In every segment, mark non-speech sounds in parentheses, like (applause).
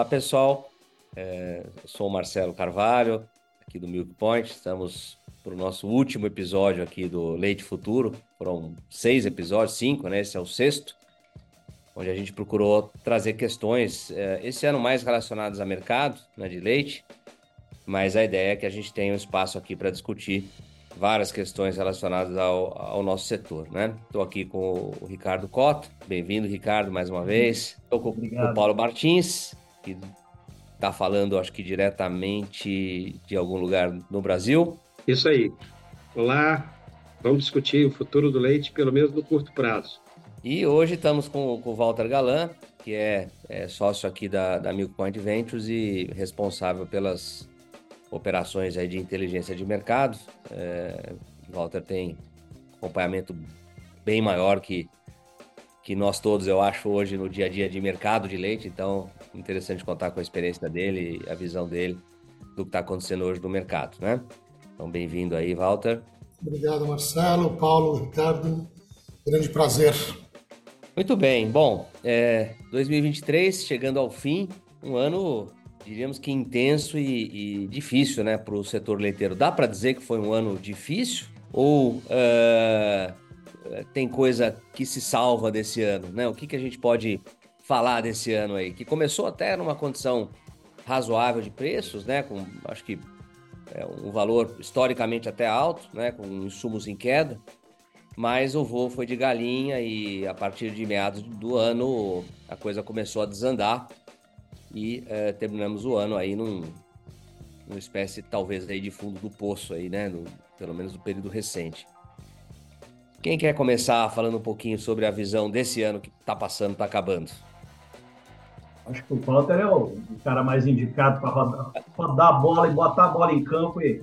Olá, pessoal. É, sou o Marcelo Carvalho, aqui do Milk Point. Estamos para o nosso último episódio aqui do Leite Futuro. Foram seis episódios, cinco, né? Esse é o sexto, onde a gente procurou trazer questões, é, esse ano mais relacionadas a mercado né, de leite, mas a ideia é que a gente tenha um espaço aqui para discutir várias questões relacionadas ao, ao nosso setor, né? Estou aqui com o Ricardo Cota. Bem-vindo, Ricardo, mais uma vez. Estou com Obrigado. o Paulo Martins, que está falando, acho que diretamente de algum lugar no Brasil. Isso aí. Olá, vamos discutir o futuro do leite, pelo menos no curto prazo. E hoje estamos com, com o Walter Galan, que é, é, sócio aqui da, da Milk Point Ventures e responsável pelas operações aí de inteligência de mercado. É, Walter tem acompanhamento bem maior que, que nós todos, eu acho, hoje no dia a dia de mercado de leite. Então, interessante contar com a experiência dele e a visão dele do que está acontecendo hoje no mercado, né? Então, bem-vindo aí, Walter. Obrigado, Marcelo, Paulo, Ricardo. Grande prazer. Muito bem. Bom, é, 2023 chegando ao fim, um ano diríamos que intenso e, e difícil, né, para o setor leiteiro. Dá para dizer que foi um ano difícil ou uh, tem coisa que se salva desse ano, né? O que, que a gente pode falar desse ano aí? Que começou até numa condição razoável de preços, né? Com acho que é um valor historicamente até alto, né? Com insumos em queda. Mas o voo foi de galinha e a partir de meados do ano a coisa começou a desandar e é, terminamos o ano aí num, numa espécie talvez aí de fundo do poço aí, né? No, pelo menos no período recente. Quem quer começar falando um pouquinho sobre a visão desse ano que está passando, está acabando? Acho que o Walter é o, cara mais indicado para rodar, rodar a bola e botar a bola em campo e,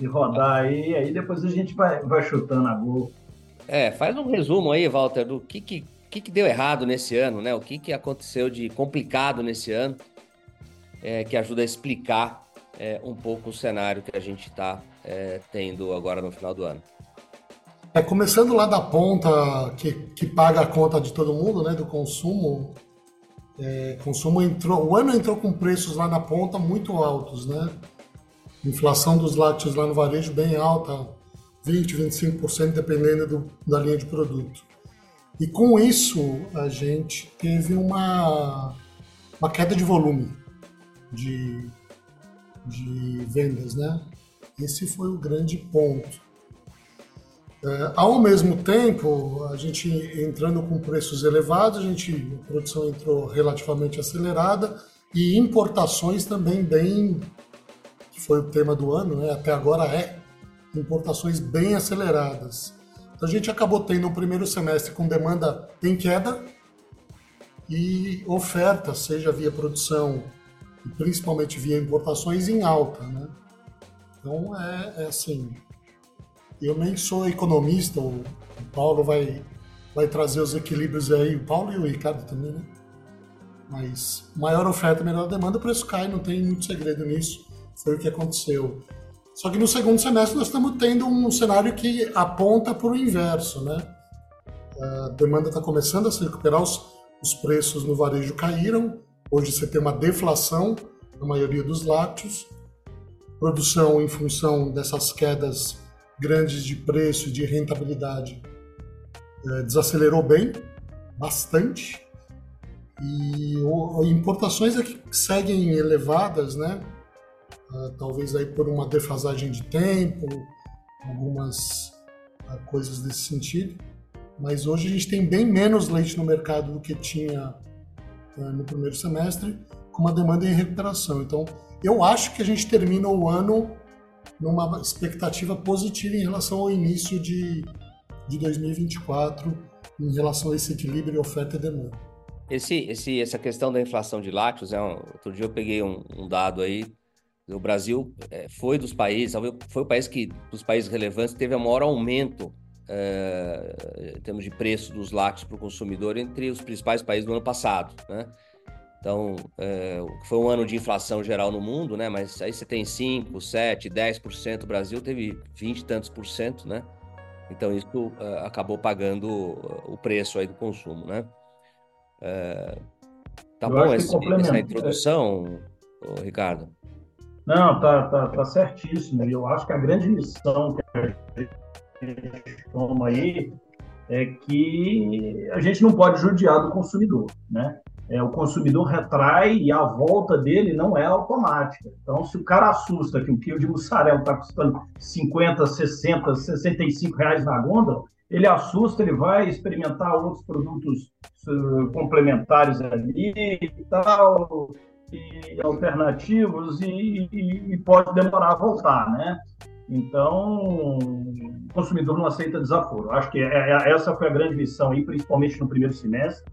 e rodar aí. Aí depois a gente vai, vai chutando a gol. É, faz um resumo aí, Walter, do que, que que, que deu errado nesse ano, né? O que, que aconteceu de complicado nesse ano, é, que ajuda a explicar é, um pouco o cenário que a gente está é, tendo agora no final do ano. É, começando lá da ponta que, que paga a conta de todo mundo, né, do consumo, é, consumo entrou, o ano entrou com preços lá na ponta muito altos, né? Inflação dos lácteos lá no varejo bem alta, 20, 25%, dependendo do, da linha de produto. E com isso, a gente teve uma, uma queda de volume de, de vendas, né? Esse foi o grande ponto. É, ao mesmo tempo, a gente entrando com preços elevados, a, gente, a produção entrou relativamente acelerada e importações também bem, que foi o tema do ano, né? até agora é, importações bem aceleradas. Então a gente acabou tendo um primeiro semestre com demanda em queda e oferta, seja via produção e principalmente via importações, em alta. Né? Então é, é assim. Eu nem sou economista, o Paulo vai, vai trazer os equilíbrios aí, o Paulo e o Ricardo também, né? Mas maior oferta, menor demanda, o preço cai, não tem muito segredo nisso. Foi o que aconteceu. Só que no segundo semestre nós estamos tendo um cenário que aponta para o inverso, né? A demanda está começando a se recuperar, os, os preços no varejo caíram. Hoje você tem uma deflação na maioria dos lácteos. Produção em função dessas quedas grandes de preço e de rentabilidade é, desacelerou bem, bastante. E o, importações é que seguem elevadas, né? uh, talvez aí por uma defasagem de tempo, algumas uh, coisas desse sentido. Mas hoje a gente tem bem menos leite no mercado do que tinha uh, no primeiro semestre, com uma demanda em recuperação. Então, eu acho que a gente termina o ano numa expectativa positiva em relação ao início de, de 2024, em relação a esse equilíbrio oferta e demanda. Esse, esse, essa questão da inflação de lácteos, é um, outro dia eu peguei um, um dado aí o Brasil é, foi dos países, foi o país que, dos países relevantes, teve o maior aumento é, em termos de preço dos lácteos para o consumidor entre os principais países do ano passado, né? Então, é, foi um ano de inflação geral no mundo, né? Mas aí você tem 5, 7, 10%, o Brasil teve 20 e tantos por cento, né? Então, isso é, acabou pagando o preço aí do consumo, né? É, Tá bom esse, essa introdução, Ricardo? Não, tá, tá, tá certíssimo. Eu acho que a grande missão que a gente toma aí é que a gente não pode judiar do consumidor, né? É, o consumidor retrai e a volta dele não é automática. Então, se o cara assusta que o quilo de mussarela está custando 50, 60, 65 reais na gôndola, ele assusta, ele vai experimentar outros produtos uh, complementares ali e tal, e alternativos, e, e, e pode demorar a voltar, né? Então, o consumidor não aceita desaforo. Acho que é, é, essa foi a grande lição aí, principalmente no primeiro semestre,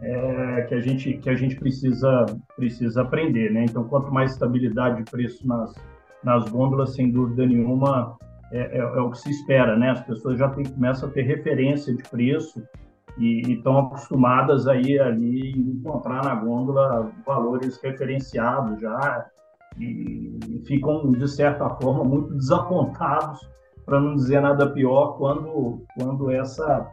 é, que a gente que a gente precisa precisa aprender, né? Então, quanto mais estabilidade de preço nas nas gôndolas, sem dúvida nenhuma, é, é, é o que se espera, né? As pessoas já tem, começam a ter referência de preço e estão acostumadas aí ali encontrar na gôndola valores referenciados já e, e ficam de certa forma muito desapontados, para não dizer nada pior, quando quando essa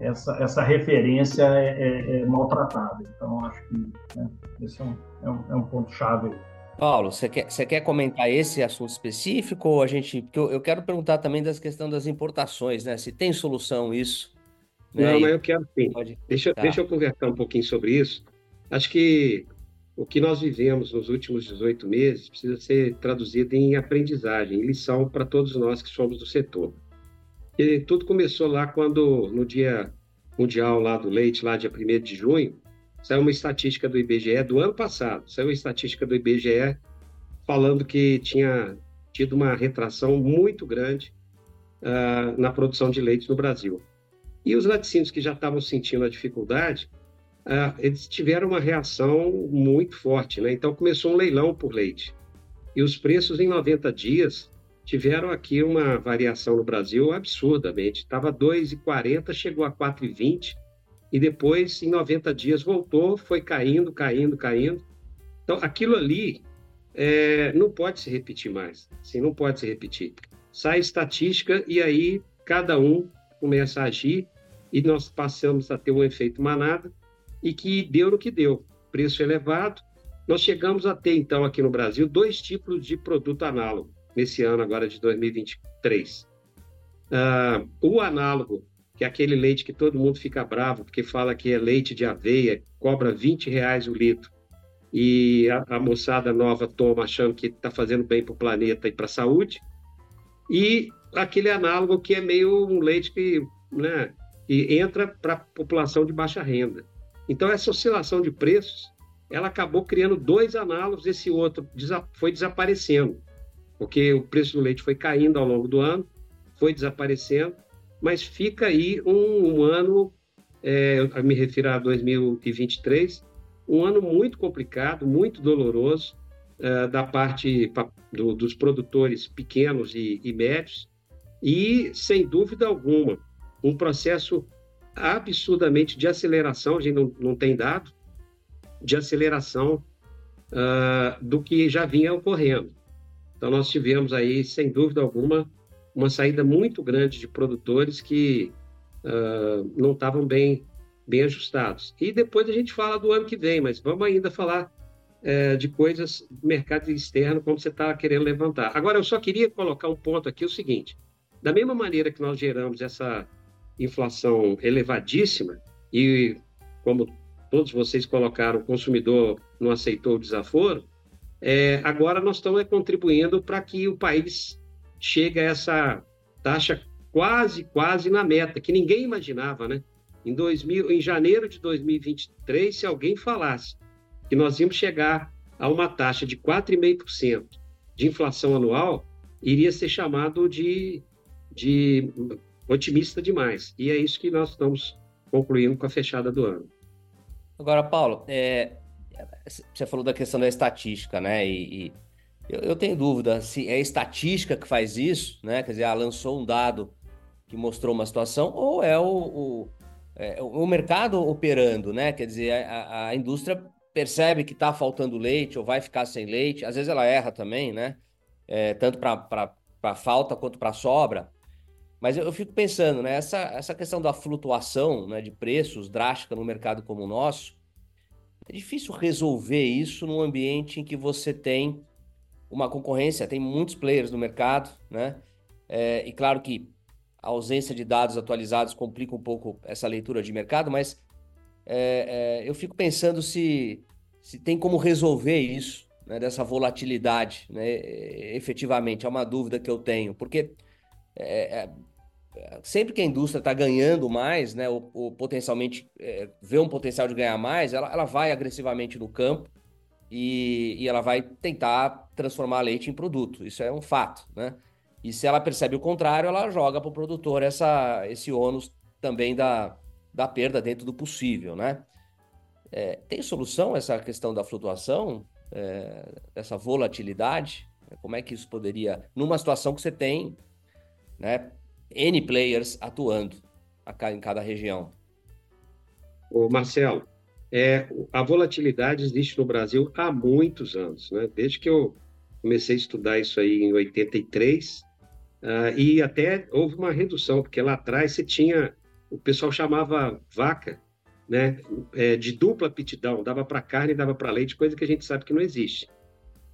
essa, essa referência é, é, é maltratada. Então, acho que né, esse é um, é um, é um ponto chave. Paulo, você quer, você quer comentar esse assunto específico ou a gente. Porque eu, eu quero perguntar também das questão das importações, né? Se tem solução isso. Né? Não, mas eu quero sim. Pode... Deixa, tá. deixa eu conversar um pouquinho sobre isso. Acho que o que nós vivemos nos últimos 18 meses precisa ser traduzido em aprendizagem, em lição para todos nós que somos do setor. E tudo começou lá quando, no dia mundial lá do leite, lá dia 1 de junho, saiu uma estatística do IBGE do ano passado, saiu uma estatística do IBGE falando que tinha tido uma retração muito grande uh, na produção de leite no Brasil. E os laticínios que já estavam sentindo a dificuldade, uh, eles tiveram uma reação muito forte, né? Então começou um leilão por leite. E os preços em 90 dias tiveram aqui uma variação no Brasil absurdamente. Estava 2,40, chegou a 4,20 e depois, em 90 dias, voltou, foi caindo, caindo, caindo. Então, aquilo ali é, não pode se repetir mais. Assim, não pode se repetir. Sai estatística e aí cada um começa a agir e nós passamos a ter um efeito manada e que deu no que deu. Preço elevado. Nós chegamos a ter, então, aqui no Brasil, dois tipos de produto análogo nesse ano agora de 2023. Uh, ah, o análogo, que é aquele leite que todo mundo fica bravo, porque fala que é leite de aveia, cobra 20 reais o litro, e a, a moçada nova toma achando que está fazendo bem para o planeta e para a saúde, e aquele análogo que é meio um leite que, né, que entra para a população de baixa renda. Então, essa oscilação de preços, ela acabou criando dois análogos, esse outro foi desaparecendo porque o preço do leite foi caindo ao longo do ano, foi desaparecendo, mas fica aí um, um ano, é, eu me refiro a 2023, um ano muito complicado, muito doloroso é, da parte do, dos produtores pequenos e, e médios, e, sem dúvida alguma, um processo absurdamente de aceleração, a gente não, não tem dado, de aceleração uh, do que já vinha ocorrendo. Então, nós tivemos aí, sem dúvida alguma, uma saída muito grande de produtores que uh, não estavam bem, bem ajustados. E depois a gente fala do ano que vem, mas vamos ainda falar uh, de coisas do mercado externo, como você está querendo levantar. Agora, eu só queria colocar um ponto aqui, o seguinte. Da mesma maneira que nós geramos essa inflação elevadíssima, e como todos vocês colocaram, o consumidor não aceitou o desaforo, é, agora nós estamos contribuindo para que o país chegue a essa taxa quase, quase na meta, que ninguém imaginava, né? Em, 2000, em janeiro de 2023, se alguém falasse que nós íamos chegar a uma taxa de 4,5% de inflação anual, iria ser chamado de, de otimista demais. E é isso que nós estamos concluindo com a fechada do ano. Agora, Paulo, é, você falou da questão da estatística, né? E, e eu, eu, tenho dúvida se é a estatística que faz isso, né? Quer dizer, ela lançou um dado que mostrou uma situação, ou é o, o, é, o mercado operando, né? Quer dizer, a, a indústria percebe que está faltando leite ou vai ficar sem leite, às vezes ela erra também, né? É, tanto para falta quanto para sobra. Mas eu, eu, fico pensando, né? Essa, essa questão da flutuação né, de preços drástica no mercado como o nosso, é difícil resolver isso num ambiente em que você tem uma concorrência, tem muitos players no mercado, né? É, e claro que a ausência de dados atualizados complica um pouco essa leitura de mercado, mas é, é, eu fico pensando se, se tem como resolver isso, né, dessa volatilidade, né, efetivamente, é uma dúvida que eu tenho, porque é, é sempre que a indústria está ganhando mais, né, ou, ou potencialmente é, vê um potencial de ganhar mais, ela, ela vai agressivamente no campo e, e ela vai tentar transformar leite em produto. Isso é um fato, né? E se ela percebe o contrário, ela joga para o produtor essa, esse ônus também da, da perda dentro do possível, né? É, tem solução essa questão da flutuação, é, dessa volatilidade? Como é que isso poderia, numa situação que você tem, né, N players atuando em cada região? O Marcelo, é, a volatilidade existe no Brasil há muitos anos, né? Desde que eu comecei a estudar isso aí em 83, uh, e até houve uma redução, porque lá atrás você tinha, o pessoal chamava vaca, né, é, de dupla aptidão, dava para carne dava para leite, coisa que a gente sabe que não existe.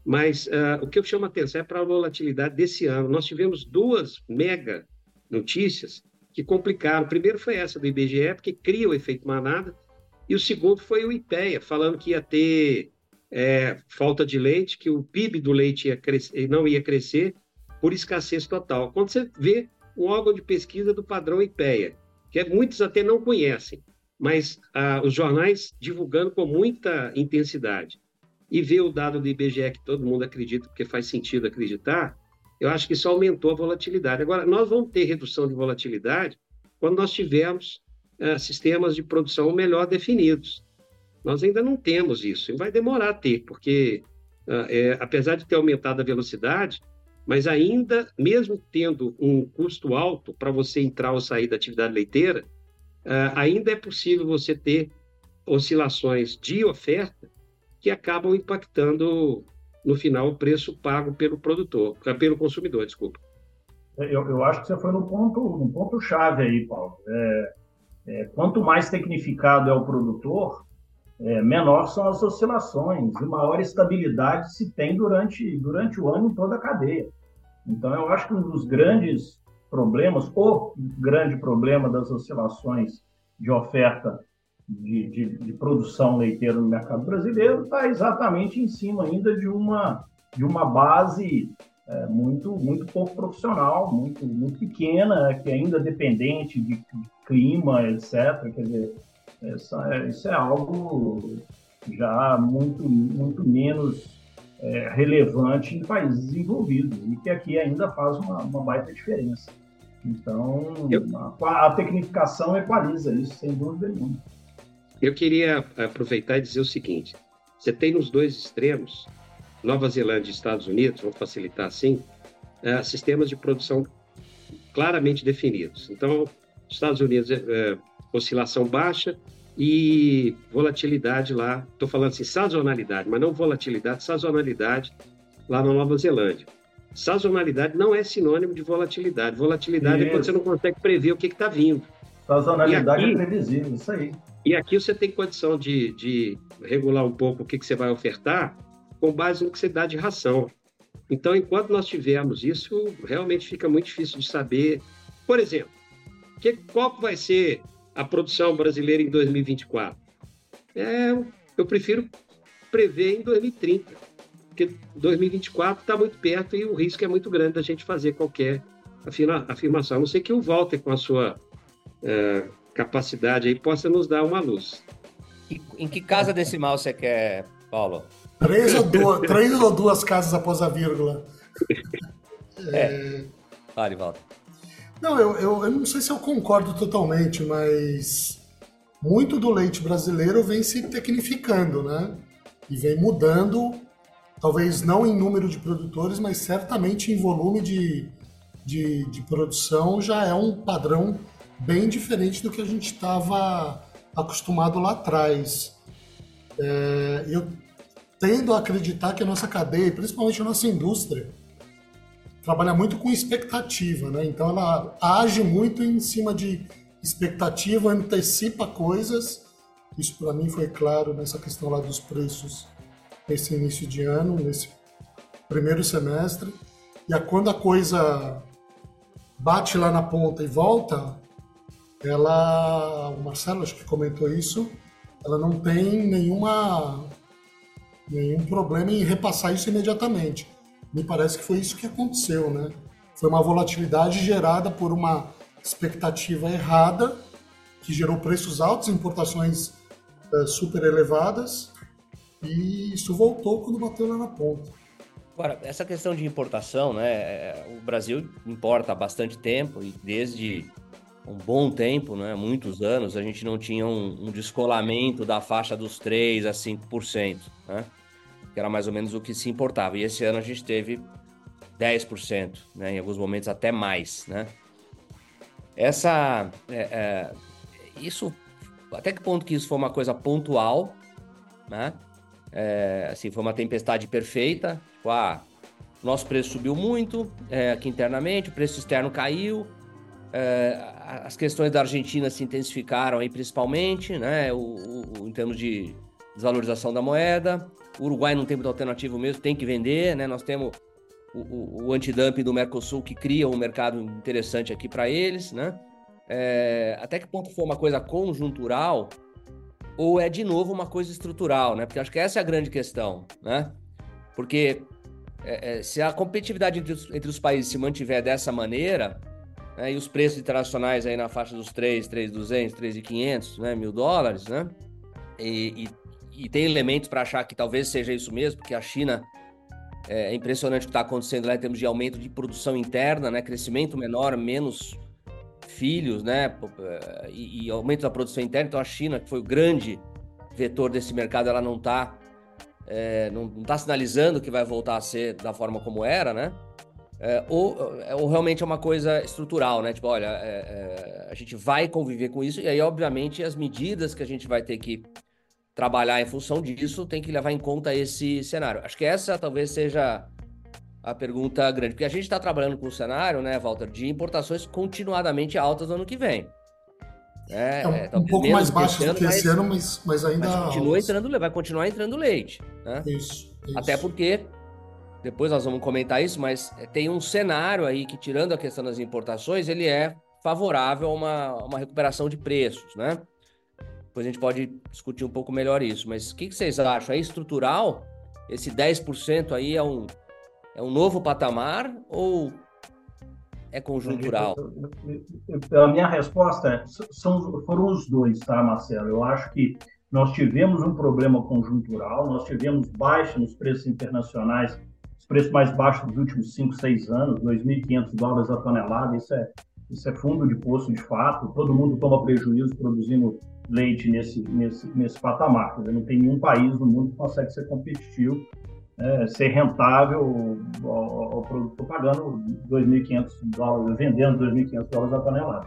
Mas uh, o que eu chamo a atenção é para a volatilidade desse ano. Nós tivemos duas mega notícias que complicaram. Primeiro foi essa do IBGE, porque cria o efeito manada, e o segundo foi o IPEA, falando que ia ter é, falta de leite, que o PIB do leite ia crescer, não ia crescer por escassez total. Quando você vê um órgão de pesquisa do padrão IPEA, que é, muitos até não conhecem, mas ah, os jornais divulgando com muita intensidade, e ver o dado do IBGE que todo mundo acredita, porque faz sentido acreditar, eu acho que isso aumentou a volatilidade. Agora, nós vamos ter redução de volatilidade quando nós tivermos uh, sistemas de produção melhor definidos. Nós ainda não temos isso, e vai demorar a ter, porque uh, é, apesar de ter aumentado a velocidade, mas ainda, mesmo tendo um custo alto para você entrar ou sair da atividade leiteira, uh, ainda é possível você ter oscilações de oferta que acabam impactando no final o preço pago pelo produtor, pelo consumidor, desculpa. Eu, eu acho que você foi no ponto, no ponto chave aí, Paulo. É, é, quanto mais tecnificado é o produtor, é, menor são as oscilações e maior estabilidade se tem durante, durante o ano em toda a cadeia. Então, eu acho que um dos grandes problemas, o grande problema das oscilações de oferta de, de, de produção leiteira no mercado brasileiro está exatamente em cima ainda de uma, de uma base é, muito, muito pouco profissional, muito, muito pequena, que é ainda dependente de, clima, etc. Quer dizer, essa, isso é algo já muito, muito menos é, relevante em países desenvolvidos e que aqui ainda faz uma, uma baita diferença. Então, Eu... a, a tecnificação equaliza isso, sem dúvida nenhuma. Eu queria aproveitar e dizer o seguinte: você tem nos dois extremos Nova Zelândia e Estados Unidos, vou facilitar assim, é, sistemas de produção claramente definidos. Então, Estados Unidos, é, é, oscilação baixa e volatilidade lá, estou falando assim, sazonalidade, mas não volatilidade, sazonalidade lá na Nova Zelândia. Sazonalidade não é sinônimo de volatilidade. Volatilidade isso. é quando você não consegue prever o que está vindo. Sazonalidade aqui, é previsível, isso aí. E aqui você tem condição de, de regular um pouco o que, que você vai ofertar com base no que você dá de ração. Então, enquanto nós tivermos isso, realmente fica muito difícil de saber. Por exemplo, que, qual vai ser a produção brasileira em 2024? É, eu prefiro prever em 2030, porque 2024 está muito perto e o risco é muito grande da gente fazer qualquer afirmação. A não ser que o Walter, com a sua é, capacidade aí, possa nos dar uma luz. em que casa decimal você quer, Paulo? Três ou duas, três ou duas casas após a vírgula. É. Vale, volta. Não, eu, eu, eu não sei se eu concordo totalmente, mas muito do leite brasileiro vem se tecnificando, né? E vem mudando, talvez não em número de produtores, mas certamente em volume de, de, de produção já é um padrão bem diferente do que a gente estava acostumado lá atrás. É, eu tendo a acreditar que a nossa cadeia, principalmente a nossa indústria, trabalha muito com expectativa, né? Então ela age muito em cima de expectativa, antecipa coisas Isso para mim foi claro nessa questão lá dos preços nesse início de ano, nesse primeiro semestre. E a, quando a coisa bate lá na ponta e volta, ela, o Marcelo acho que comentou isso, ela não tem nenhuma nenhum problema em repassar isso imediatamente. Me parece que foi isso que aconteceu, né? Foi uma volatilidade gerada por uma expectativa errada que gerou preços altos, importações uh, super elevadas e isso voltou quando bateu lá na ponta. Agora, essa questão de importação, né? É, o Brasil importa há bastante tempo e desde um bom tempo, né, muitos anos, a gente não tinha um, um descolamento da faixa dos 3 a 5%, né? Que era mais ou menos o que se importava. E esse ano a gente teve 10%, né? Em alguns momentos até mais, né? Essa... É, é, isso... Até que ponto que isso foi uma coisa pontual, né? É, assim, foi uma tempestade perfeita. Tipo, ah, nosso preço subiu muito é, aqui internamente, o preço externo caiu, as questões da Argentina se intensificaram aí principalmente, né? O, o, em termos de desvalorização da moeda. O Uruguai não tem muita alternativa mesmo, tem que vender, né? Nós temos o, o, o antidumping do Mercosul que cria um mercado interessante aqui para eles, né? É, até que ponto foi uma coisa conjuntural ou é de novo uma coisa estrutural, né? Porque acho que essa é a grande questão, né? Porque é, é, se a competitividade entre os, entre os países se mantiver dessa maneira, né, e os preços internacionais aí na faixa dos 3, 3,200, 3,500, né, mil dólares, né? E, e, e tem elementos para achar que talvez seja isso mesmo, porque a China é, é impressionante o que está acontecendo lá em termos de aumento de produção interna, né? Crescimento menor, menos filhos, né? Eh, e, e aumento da produção interna. Então a China, que foi o grande vetor desse mercado, ela não está é, não, está sinalizando que vai voltar a ser da forma como era, né? É, ou, ou realmente é uma coisa estrutural, né? Tipo, olha, é, é, a gente vai conviver com isso, e aí, obviamente, as medidas que a gente vai ter que trabalhar em função disso tem que levar em conta esse cenário. Acho que essa talvez seja a pergunta grande, porque a gente está trabalhando com um cenário, né, Walter, de importações continuadamente altas no ano que vem. É, é um, um pouco mais baixo do que esse ano, mas, mas ainda. Mas continua entrando, vai continuar entrando leite. Né? Isso, isso. Até porque depois nós vamos comentar isso, mas tem um cenário aí que, tirando a questão das importações, ele é favorável a uma, uma recuperação de preços, né? Depois a gente pode discutir um pouco melhor isso. Mas o que, que vocês acham? É estrutural? Esse 10% aí é um, é um novo patamar ou é conjuntural? A minha resposta é, são, foram os dois, tá, Marcelo? Eu acho que nós tivemos um problema conjuntural, nós tivemos baixa nos preços internacionais os preços mais baixos dos últimos 5, 6 anos, 2.500 dólares a tonelada, isso é, isso é fundo de poço de fato, todo mundo toma prejuízo produzindo leite nesse, nesse, nesse patamar, não tem nenhum país no mundo que consegue ser competitivo, é, ser rentável ao, ao produtor pagando 2.500 dólares, vendendo 2.500 dólares a tonelada.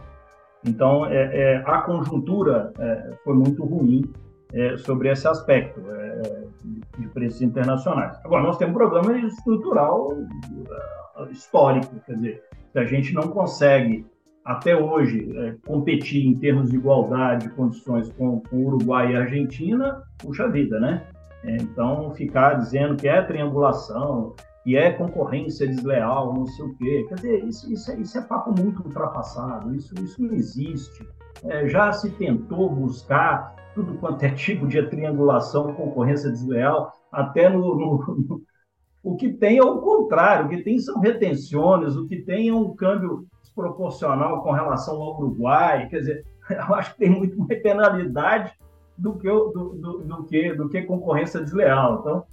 Então, é, é, a conjuntura é, foi muito ruim é, sobre esse aspecto é, de preços internacionais. Agora, nós temos um problema estrutural uh, histórico, quer dizer, se a gente não consegue, até hoje, é, competir em termos de igualdade de condições com, com Uruguai e Argentina, puxa vida, né? É, então, ficar dizendo que é triangulação, que é concorrência desleal, não sei o quê, quer dizer, isso, isso, é, isso é papo muito ultrapassado, isso, isso não existe. É, já se tentou buscar tudo quanto é tipo de triangulação, concorrência desleal, até no, no, o que tem é o contrário, o que tem são retenções, o que tem é um câmbio desproporcional com relação ao Uruguai, quer dizer, (laughs) eu acho que tem muito mais penalidade do que, do, do, do, que, do que concorrência desleal. Então,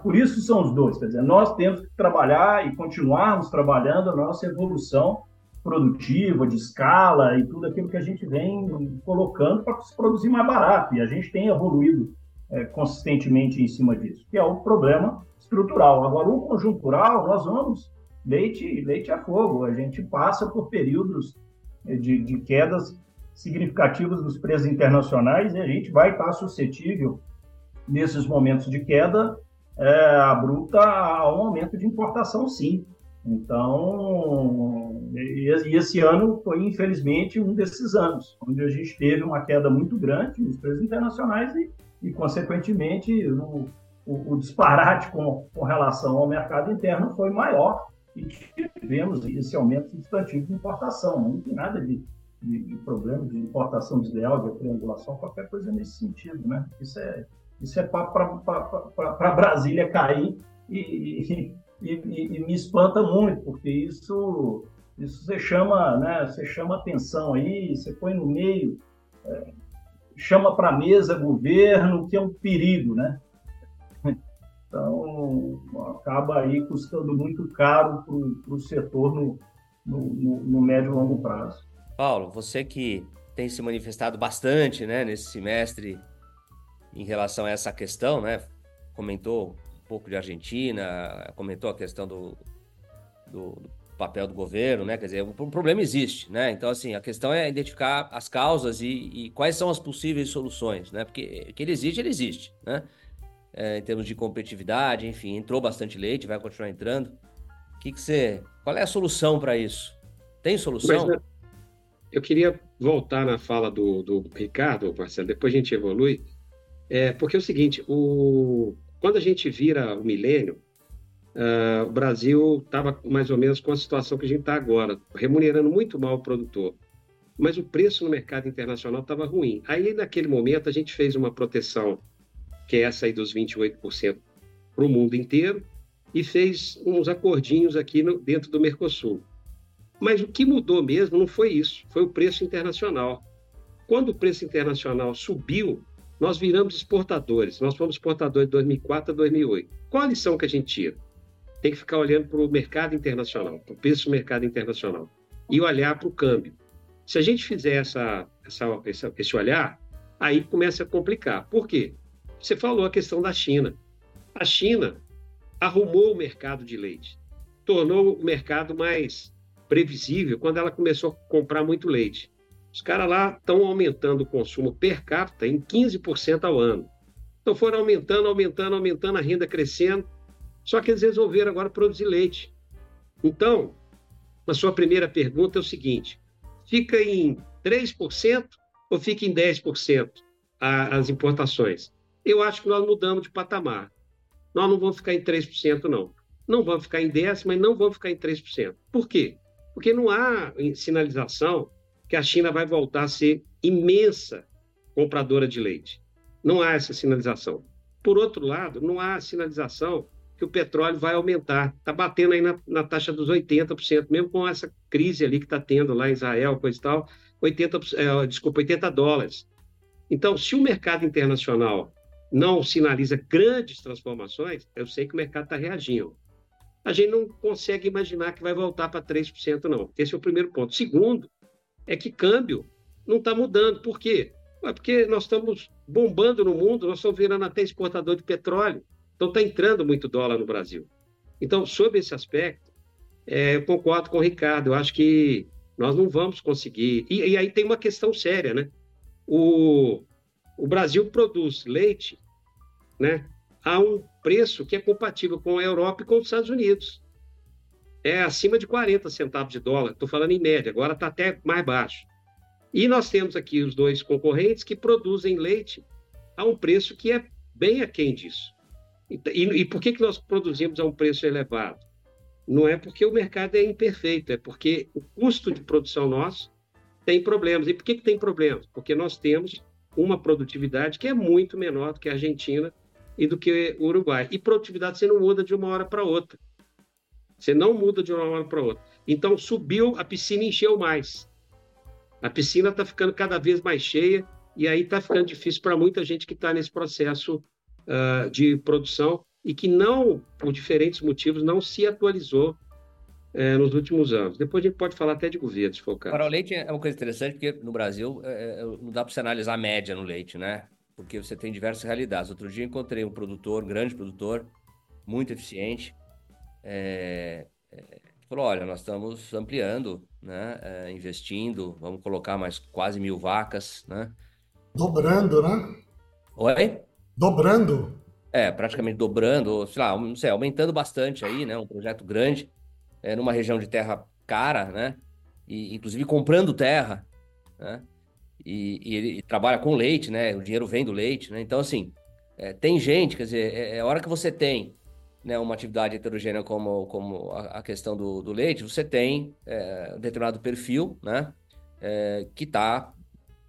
por isso são os dois, quer dizer, nós temos que trabalhar e continuarmos trabalhando a nossa evolução produtiva, de escala e tudo aquilo que a gente vem colocando para se produzir mais barato. E a gente tem evoluído é, consistentemente em cima disso, que é o problema estrutural. Agora, o conjuntural, nós vamos leite, leite a fogo. A gente passa por períodos de, de quedas significativas dos preços internacionais e a gente vai estar suscetível, nesses momentos de queda é, abrupta, a um aumento de importação, sim. Então, e esse ano foi, infelizmente, um desses anos, onde a gente teve uma queda muito grande nos preços internacionais e, e consequentemente, o, o, disparate com, com relação ao mercado interno foi maior e tivemos esse aumento substantivo de importação. Não tem nada de, de, de problema de importação desleal, de triangulação, qualquer coisa nesse sentido. Né? Isso é, isso é para Brasília cair e, e, e, e, me espanta muito, porque isso, isso você chama, né, você chama atenção aí, você põe no meio, é, chama para a mesa governo, que é um perigo, né? (laughs) Então, acaba aí custando muito caro para o setor no, no, no, médio e longo prazo. Paulo, você que tem se manifestado bastante né, nesse semestre em relação a essa questão, né? Comentou um pouco de Argentina, comentou a questão do, do, do papel do governo, né? Quer dizer, o problema existe, né? Então, assim, a questão é identificar as causas e, e quais são as possíveis soluções, né? Porque que ele existe, ele existe, né? É, em termos de competitividade, enfim, entrou bastante leite, vai continuar entrando. Que, que você. Qual é a solução para isso? Tem solução? Mas, eu queria voltar na fala do, do Ricardo, Marcelo, depois a gente evolui. É, porque é o seguinte, o, quando a gente vira o milênio, uh, o Brasil estava mais ou menos com a situação que a gente está agora, remunerando muito mal o produtor. Mas o preço no mercado internacional estava ruim. Aí, naquele momento, a gente fez uma proteção, que é essa aí dos 28% para o mundo inteiro, e fez uns acordinhos aqui no, dentro do Mercosul. Mas o que mudou mesmo não foi isso, foi o preço internacional. Quando o preço internacional subiu, nós viramos exportadores. Nós fomos exportadores de 2004 a 2008. Qual a lição que a gente tira? Tem que ficar olhando para o mercado internacional, para o preço do mercado internacional, e olhar para o câmbio. Se a gente fizer essa, essa, essa, esse olhar, aí começa a complicar. Por quê? Você falou a questão da China. A China arrumou o mercado de leite, tornou o mercado mais previsível quando ela começou a comprar muito leite. Os caras lá estão aumentando o consumo per capita em 15% ao ano. Então foram aumentando, aumentando, aumentando, a renda crescendo. Só que eles resolveram agora produzir leite. Então, a sua primeira pergunta é o seguinte: fica em 3% ou fica em 10% as importações? Eu acho que nós mudamos de patamar. Nós não vamos ficar em 3%, não. Não vamos ficar em 10%, mas não vamos ficar em 3%. Por quê? Porque não há sinalização que a China vai voltar a ser imensa compradora de leite. Não há essa sinalização. Por outro lado, não há sinalização que o petróleo vai aumentar. Está batendo aí na, na, taxa dos 80%, mesmo com essa crise ali que está tendo lá em Israel, coisa e tal, 80, é, desculpa, 80 dólares. Então, se o mercado internacional não sinaliza grandes transformações, eu sei que o mercado está reagindo. A gente não consegue imaginar que vai voltar para 3%, não. Esse é o primeiro ponto. Segundo, é que câmbio não está mudando. Por quê? É porque nós estamos bombando no mundo, nós estamos virando até exportador de petróleo. Então está entrando muito dólar no Brasil. Então, sobre esse aspecto, é, eu concordo com o Ricardo. Eu acho que nós não vamos conseguir. E, e aí tem uma questão séria, né? O, o Brasil produz leite né, a um preço que é compatível com a Europa e com os Estados Unidos é acima de 40 centavos de dólar. Estou falando em média, agora está até mais baixo. E nós temos aqui os dois concorrentes que produzem leite a um preço que é bem aquém disso. E, e, e por que, que nós produzimos a um preço elevado? Não é porque o mercado é imperfeito, é porque o custo de produção nosso tem problemas. E por que, que tem problemas? Porque nós temos uma produtividade que é muito menor do que a Argentina e do que o Uruguai. E produtividade você não muda de uma hora para outra. Você não muda de uma hora para outra. Então, subiu, a piscina encheu mais. A piscina está ficando cada vez mais cheia e aí está ficando difícil para muita gente que está nesse processo uh, de produção e que não, por diferentes motivos, não se atualizou uh, nos últimos anos. Depois a gente pode falar até de governo, se for o caso. Para o leite é uma coisa interessante, porque no Brasil é, é, não dá para você analisar a média no leite, né? Porque você tem diversas realidades. Outro dia encontrei um produtor, um grande produtor, muito eficiente, é, é, falou: olha, nós estamos ampliando, né, é, investindo, vamos colocar mais quase mil vacas, né? Dobrando, né? Oi? Dobrando. É, praticamente dobrando, sei lá, não sei, aumentando bastante aí, né? Um projeto grande. é, numa região de terra cara, né? E, inclusive comprando terra, né? E, e ele trabalha com leite, né? O dinheiro vem do leite, né? Então, assim, é, tem gente, quer dizer, é, é, a hora que você tem né, uma atividade heterogênea como, como a, a questão do, do, leite, você tem é, um determinado perfil, né? É, que está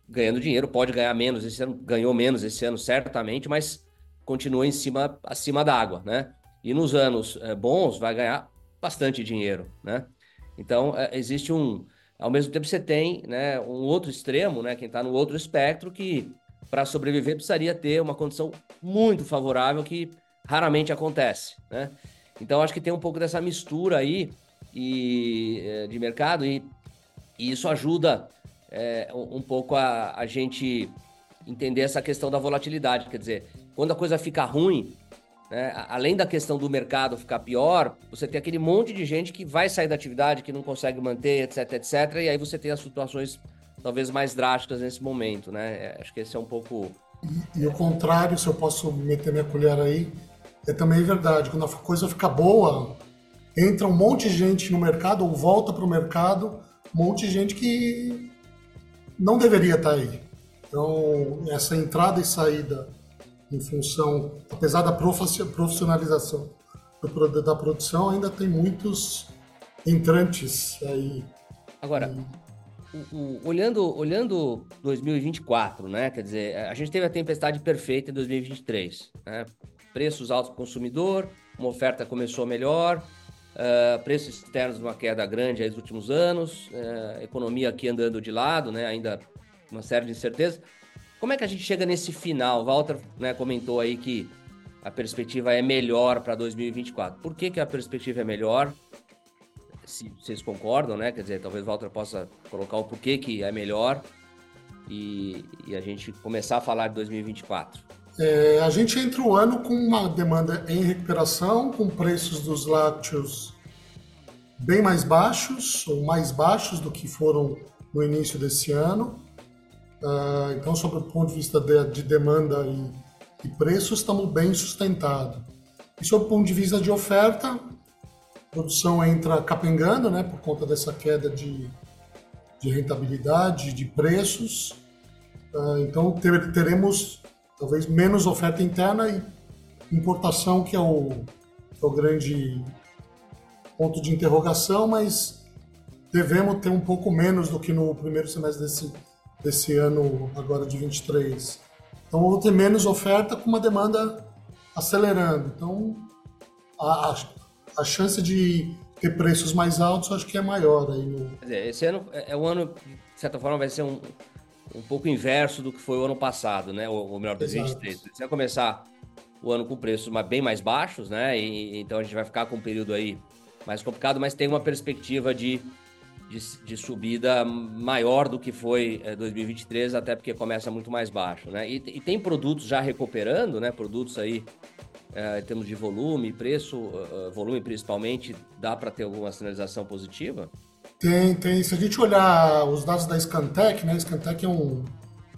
ganhando dinheiro, pode ganhar menos esse ano, ganhou menos esse ano, certamente, mas continua em cima, acima da água, né? E nos anos é, bons vai ganhar bastante dinheiro, né? Então, é, existe um... Ao mesmo tempo, você tem né, um outro extremo, né? Quem está no outro espectro que, para sobreviver, precisaria ter uma condição muito favorável que raramente acontece, né? Então, acho que tem um pouco dessa mistura aí e, é, de mercado e, e isso ajuda é, um pouco a, a gente entender essa questão da volatilidade. Quer dizer, quando a coisa fica ruim, né, além da questão do mercado ficar pior, você tem aquele monte de gente que vai sair da atividade, que não consegue manter, etc, etc. E aí você tem as situações talvez mais drásticas nesse momento, né? É, acho que esse é um pouco. E, e o contrário, se eu posso meter minha colher aí, é também verdade. Quando a coisa fica boa, entra um monte de gente no mercado ou volta para o mercado, um monte de gente que não deveria estar aí. Então, essa entrada e saída em função, apesar da profissionalização da produção, ainda tem muitos entrantes aí. Agora, o, o, olhando, olhando 2024, né? Quer dizer, a gente teve a tempestade perfeita em 2023, né? Preços altos para o consumidor, uma oferta começou melhor, uh, preços externos numa queda grande nos últimos anos, uh, economia aqui andando de lado, né? Ainda uma série de incertezas. Como é que a gente chega nesse final? Walter né, comentou aí que a perspectiva é melhor para 2024. Por que, que a perspectiva é melhor? Se vocês concordam, né? Quer dizer, talvez o Walter possa colocar o porquê que é melhor e, e a gente começar a falar de 2024. É, a gente entra o ano com uma demanda em recuperação, com preços dos lácteos bem mais baixos, ou mais baixos do que foram no início desse ano. Uh, então, sob o ponto de vista de, de demanda e, e preço, estamos bem sustentados. E sob o ponto de vista de oferta, a produção entra capengando, né, por conta dessa queda de, de rentabilidade, de preços. Uh, então, ter, teremos talvez menos oferta interna e importação, que é o, é o grande ponto de interrogação, mas devemos ter um pouco menos do que no primeiro semestre desse desse ano agora de 23. Então vou ter menos oferta com uma demanda acelerando. Então a, a, a chance de ter preços mais altos acho que é maior aí no... Esse ano é, é um ano, de certa forma, vai ser um, um pouco inverso do que foi o ano passado, né? Ou, ou melhor, 2023. Você vai começar o ano com preços bem mais baixos, né? E, então a gente vai ficar com um período aí mais complicado, mas tem uma perspectiva de de, de, subida maior do que foi é, 2023, até porque começa muito mais baixo, né? E, e tem produtos já recuperando, né? Produtos aí é, em termos de volume, preço, uh, volume principalmente, dá para ter alguma sinalização positiva? Tem, tem. Se a gente olhar os dados da Scantec, né? Scantec é um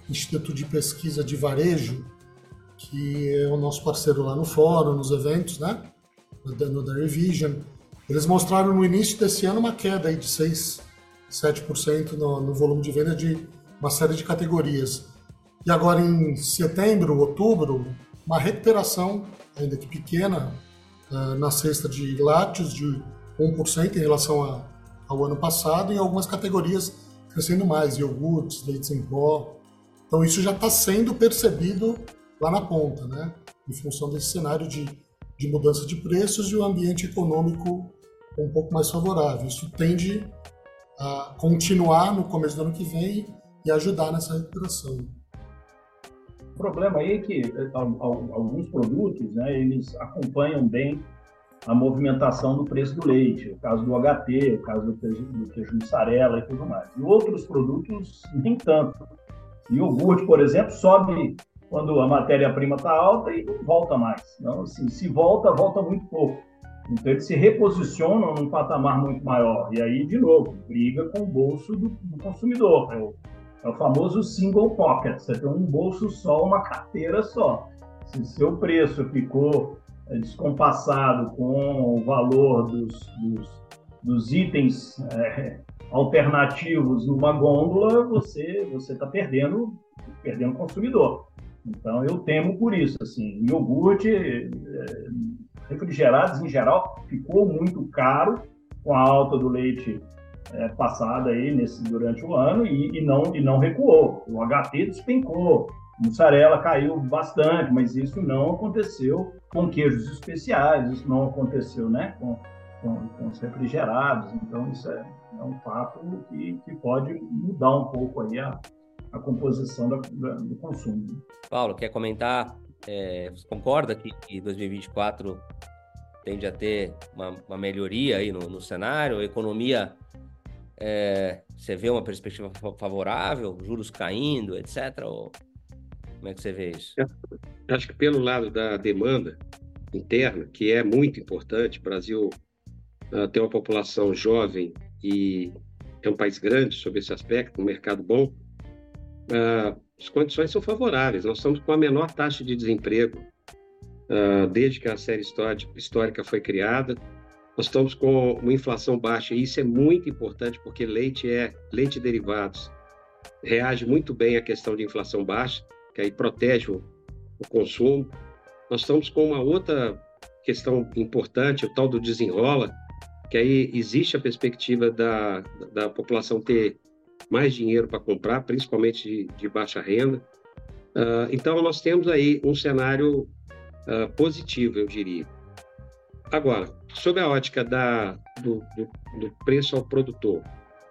instituto de pesquisa de varejo que é o nosso parceiro lá no fórum, nos eventos, né? No, da Revision. Eles mostraram no início desse ano uma queda aí de 6, 7% no, no volume de venda de uma série de categorias. E agora em setembro, outubro, uma recuperação, ainda que pequena, uh, na cesta de lácteos de 1% em relação a, ao ano passado, e algumas categorias crescendo mais, iogurtes, leites em pó. Então isso já está sendo percebido lá na ponta, né? em função desse cenário de, de mudança de preços e o ambiente econômico um pouco mais favorável. Isso tende a continuar no começo do ano que vem e ajudar nessa recuperação. O problema aí é que eh, alguns produtos, né, eles acompanham bem a movimentação do preço do leite, o caso do HT, o caso do queijo, do queijo mussarela e tudo mais. E outros produtos, nem tanto. O iogurte, por exemplo, sobe quando a matéria-prima está alta e não volta mais. Então, assim, se volta, volta muito pouco. Então eles se reposicionam num patamar muito maior. E aí, de novo, briga com o bolso do, do consumidor. É o, é o, famoso single pocket. Você tem um bolso só, uma carteira só. Se seu preço ficou descompassado com o valor dos, dos, dos itens é, alternativos numa gôndola, você você está perdendo perdendo consumidor. Então eu temo por isso. Assim, iogurte, é, refrigerados em geral, ficou muito caro com a alta do leite é, passada aí nesse, durante o ano e, e, não, e não recuou. O HT despencou, mussarela caiu bastante, mas isso não aconteceu com queijos especiais, isso não aconteceu né, com, com, com os refrigerados. Então, isso é, é um fato que, que pode mudar um pouco aí a, a composição da, da, do consumo. Paulo, quer comentar? É, você concorda que, que 2024 tende a ter uma, uma melhoria aí no, no cenário? A economia é, você vê uma perspectiva favorável, juros caindo, etc? Ou como é que você vê isso? Acho que pelo lado da demanda interna, que é muito importante, o Brasil uh, tem uma população jovem e é um país grande sobre esse aspecto, um mercado bom, uh, as condições são favoráveis. Nós estamos com a menor taxa de desemprego uh, desde que a série histórica foi criada. Nós estamos com uma inflação baixa e isso é muito importante porque leite é leite e derivados reage muito bem à questão de inflação baixa, que aí protege o, o consumo. Nós estamos com uma outra questão importante, o tal do desenrola, que aí existe a perspectiva da, da população ter mais dinheiro para comprar, principalmente de, de baixa renda. Uh, então, nós temos aí um cenário uh, positivo, eu diria. Agora, sob a ótica da, do, do, do, preço ao produtor,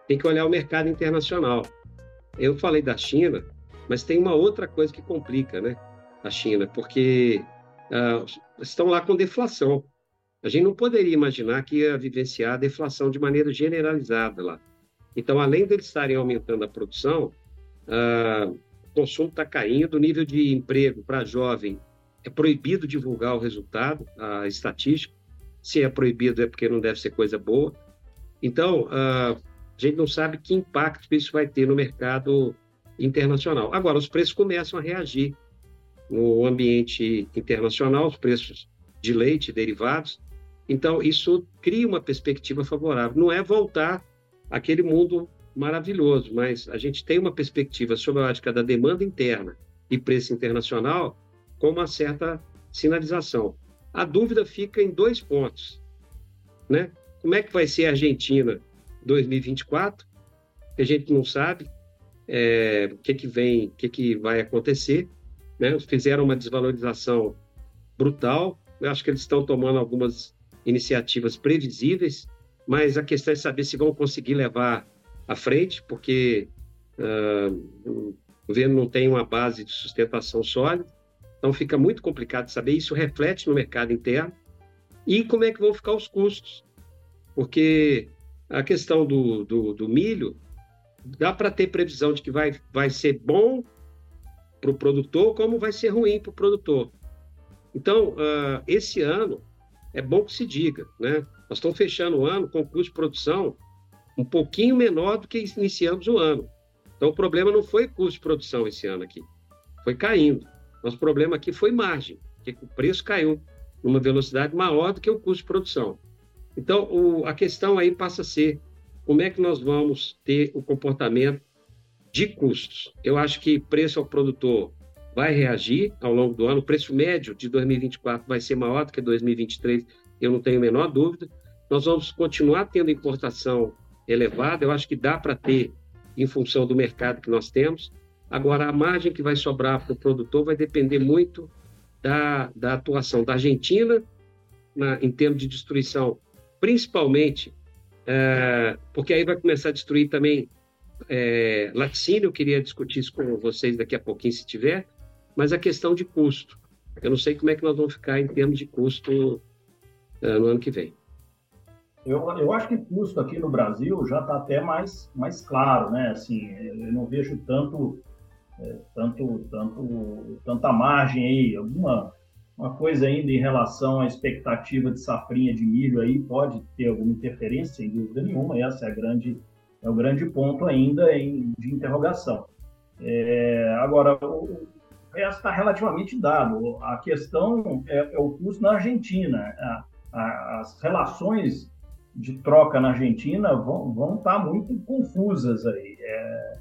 tem que olhar o mercado internacional. Eu falei da China, mas tem uma outra coisa que complica, né? A China, porque uh, estão lá com deflação. A gente não poderia imaginar que ia vivenciar a deflação de maneira generalizada lá. Então, além deles estarem aumentando a produção, uh, o consumo está caindo, o nível de emprego para jovem é proibido divulgar o resultado, a estatística. Se é proibido é porque não deve ser coisa boa. Então, uh, a gente não sabe que impacto isso vai ter no mercado internacional. Agora, os preços começam a reagir no ambiente internacional, os preços de leite, derivados. Então, isso cria uma perspectiva favorável. Não é voltar àquele mundo maravilhoso, mas a gente tem uma perspectiva sobre a ótica da demanda interna e preço internacional com uma certa sinalização. A dúvida fica em dois pontos, né? Como é que vai ser a Argentina 2024? Que a gente não sabe é, o que que vem, o que que vai acontecer, né? Fizeram uma desvalorização brutal. Eu acho que eles estão tomando algumas iniciativas previsíveis, mas a questão é saber se vão conseguir levar à frente, porque uh, o governo não tem uma base de sustentação sólida. Então fica muito complicado saber, isso reflete no mercado interno e como é que vão ficar os custos. Porque a questão do, do, do milho, dá para ter previsão de que vai, vai ser bom para o produtor, como vai ser ruim para o produtor. Então, uh, esse ano, é bom que se diga, né? Nós estamos fechando o ano com custo de produção um pouquinho menor do que iniciamos o ano. Então, o problema não foi custo de produção esse ano aqui, foi caindo. Nosso problema aqui foi margem, que o preço caiu numa velocidade maior do que o custo de produção. Então, o, a questão aí passa a ser como é que nós vamos ter o comportamento de custos. Eu acho que preço ao produtor vai reagir ao longo do ano. O preço médio de 2024 vai ser maior do que 2023, eu não tenho a menor dúvida. Nós vamos continuar tendo importação elevada, eu acho que dá para ter em função do mercado que nós temos. Agora, a margem que vai sobrar para o produtor vai depender muito da, da atuação da Argentina na, em termos de destruição, principalmente é, porque aí vai começar a destruir também é, laticínio. Eu queria discutir isso com vocês daqui a pouquinho, se tiver, mas a questão de custo. Eu não sei como é que nós vamos ficar em termos de custo é, no ano que vem. Eu, eu acho que custo aqui no Brasil já está até mais, mais claro, né? Assim, eu não vejo tanto é, tanto, tanto, tanta margem aí, alguma uma coisa ainda em relação à expectativa de safrinha de milho aí pode ter alguma interferência, sem dúvida nenhuma, essa é, a grande, é o grande ponto ainda em, de interrogação. É, agora, o resto está relativamente dado. A questão é, é, o custo na Argentina. A, a, as relações de troca na Argentina vão, vão estar tá muito confusas aí. É,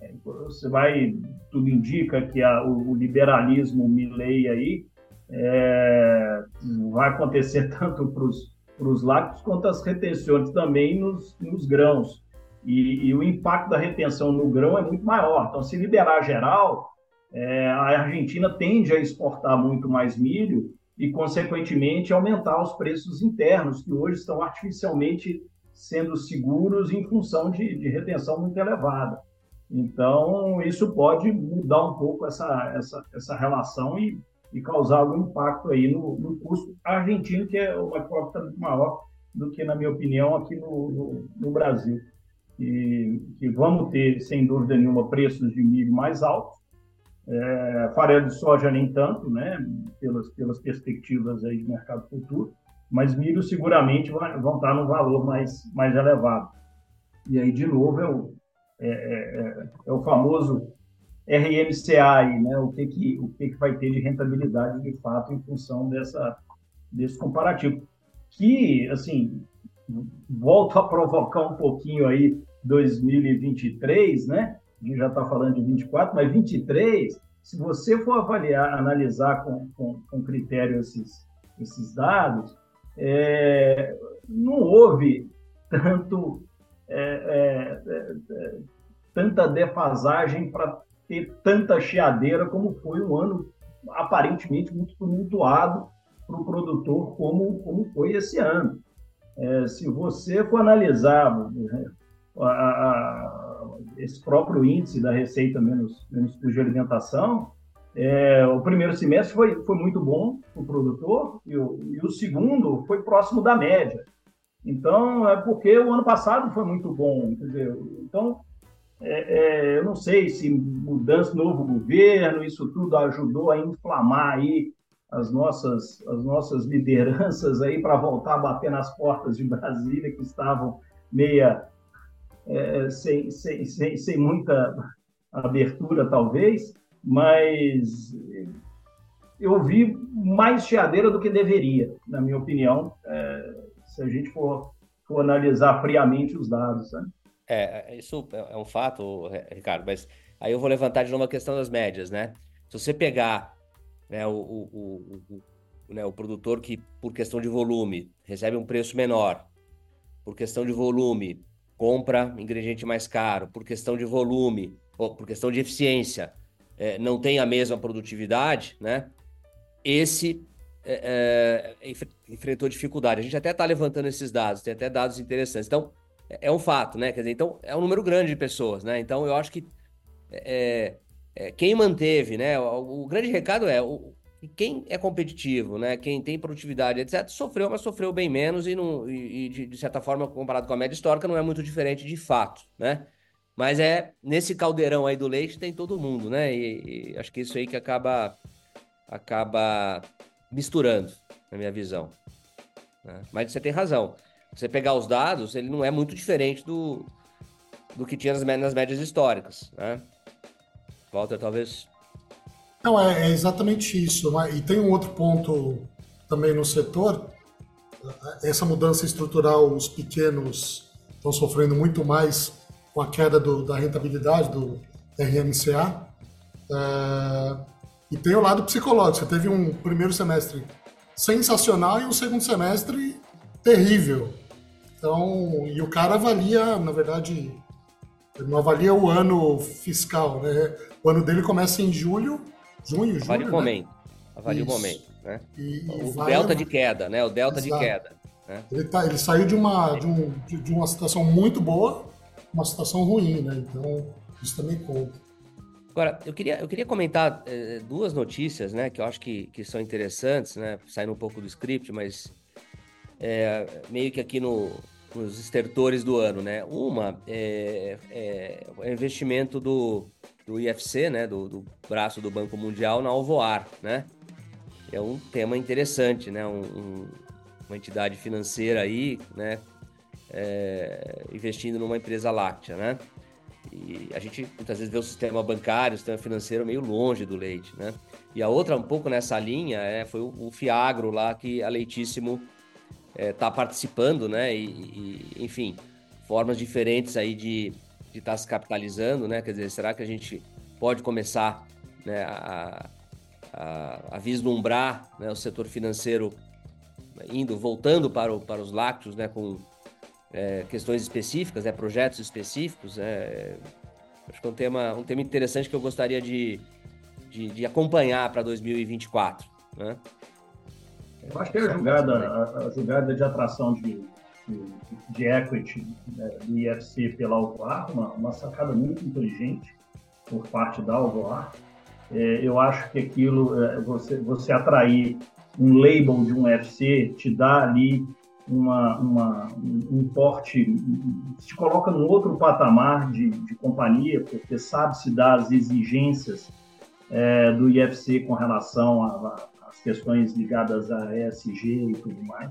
é, você vai, tudo indica que a, o, o, liberalismo Milley aí é, vai acontecer (laughs) tanto para os lácteos quanto as retenções também nos, nos grãos. E, e, o impacto da retenção no grão é muito maior. Então, se liberar geral, é, a Argentina tende a exportar muito mais milho e, consequentemente, aumentar os preços internos, que hoje estão artificialmente sendo seguros em função de, de retenção muito elevada. Então, isso pode mudar um pouco essa, essa, essa relação e, e causar algum impacto aí no, no custo argentino, que é uma cota maior do que, na minha opinião, aqui no, no, no Brasil. E que vamos ter, sem dúvida nenhuma, preços de milho mais altos, é, farelo de soja nem tanto, né, pelas, pelas perspectivas aí de mercado futuro, mas milho seguramente vai, vão estar no valor mais, mais elevado. E aí, de novo, é o, é, é, é, é o famoso RMCA, aí, né, o, que, que, o que, que vai ter de rentabilidade de fato em função dessa, desse comparativo. Que, assim, volto a provocar um pouquinho aí 2023, né? A gente já está falando de 24, mas 23, se você for avaliar, analisar com, com, com critério esses, esses dados, é, não houve tanto é, é, é, tanta defasagem para ter tanta chiadeira como foi um ano aparentemente muito tumultuado para o produtor como, como foi esse ano. É, se você for analisar né, a, a, esse próprio índice da receita menos, menos custo de alimentação, é, o primeiro semestre foi, foi muito bom para o produtor e o, e o segundo foi próximo da média. Então, é porque o ano passado foi muito bom. Dizer, então, é, é, eu não sei se mudança, novo governo, isso tudo ajudou a inflamar aí as nossas, as nossas lideranças aí para voltar a bater nas portas de Brasília, que estavam meia é, sem, sem, sem, sem muita abertura, talvez, mas eu vi mais chiadeira do que deveria, na minha opinião, é, se a gente for, for analisar friamente os dados. Né? É, isso é um fato, Ricardo, mas aí eu vou levantar de novo a questão das médias, né? Se você pegar né, o, o, o, o, né, o produtor que, por questão de volume, recebe um preço menor, por questão de volume, compra ingrediente mais caro, por questão de volume, ou por questão de eficiência, é, não tem a mesma produtividade, né? Esse é, é, enfrentou dificuldade. A gente até está levantando esses dados, tem até dados interessantes. Então, é, um fato, né? Quer dizer, então, é um número grande de pessoas, né? Então, eu acho que é, é, quem manteve, né? O, o grande recado é o, quem é competitivo, né? Quem tem produtividade, etc., sofreu, mas sofreu bem menos e, não, e, de, de, certa forma, comparado com a média histórica, não é muito diferente de fato, né? Mas é nesse caldeirão aí do leite tem todo mundo, né? E, e acho que isso aí que acaba acaba misturando, na minha visão. Né? Mas você tem razão. Você pegar os dados, ele não é muito diferente do, do que tinha nas, nas médias históricas, né? Walter, talvez não, é, é exatamente isso. Né? E tem um outro ponto também no setor, essa mudança estrutural, os pequenos estão sofrendo muito mais com a queda do, da rentabilidade do RMCA. É, e tem o lado psicológico. Você teve um primeiro semestre sensacional e um segundo semestre terrível. Então, e o cara avalia, na verdade, não avalia o ano fiscal, né? O ano dele começa em julho Junho, julho, Avalie o né? momento. Avalie o momento, né? E, e o vai... delta de queda, né? O delta Exato. de queda. Né? Ele, tá, ele saiu de uma, de, um, de, de uma situação muito boa uma situação ruim, né? Então, isso também conta. Agora, eu queria, eu queria comentar eh, duas notícias, né, que eu acho que, que são interessantes, né, saindo um pouco do script, mas é, meio que aqui no, nos estertores do ano, né. Uma é, é o investimento do, do IFC, né, do, do, braço do Banco Mundial na Alvoar, né? É um tema interessante, né? Um, um, uma entidade financeira aí, né? É, investindo numa empresa láctea, né? E a gente muitas vezes vê o sistema bancário, o sistema financeiro meio longe do leite, né? E a outra, um pouco nessa linha, é, foi o, o Fiagro lá que a Leitíssimo está participando, né? E, e, enfim, formas diferentes aí de estar tá se capitalizando, né? Quer dizer, será que a gente pode começar né, a, a, a vislumbrar né, o setor financeiro indo, voltando para, o, para os lácteos, né? Com é, questões específicas, né, projetos específicos. É, acho que é um tema, um tema interessante que eu gostaria de, de, de acompanhar para 2024. Né? Eu acho que a jogada, a, a jogada de atração de, de, de equity né, do IFC pela Alvoar, uma, uma sacada muito inteligente por parte da Alvoar. É, eu acho que aquilo, é, você, você atrair um label de um UFC, te dá ali uma, uma, um porte, te coloca num outro patamar de, de companhia, porque sabe se dar as exigências é, do IFC com relação às questões ligadas a ESG e tudo mais.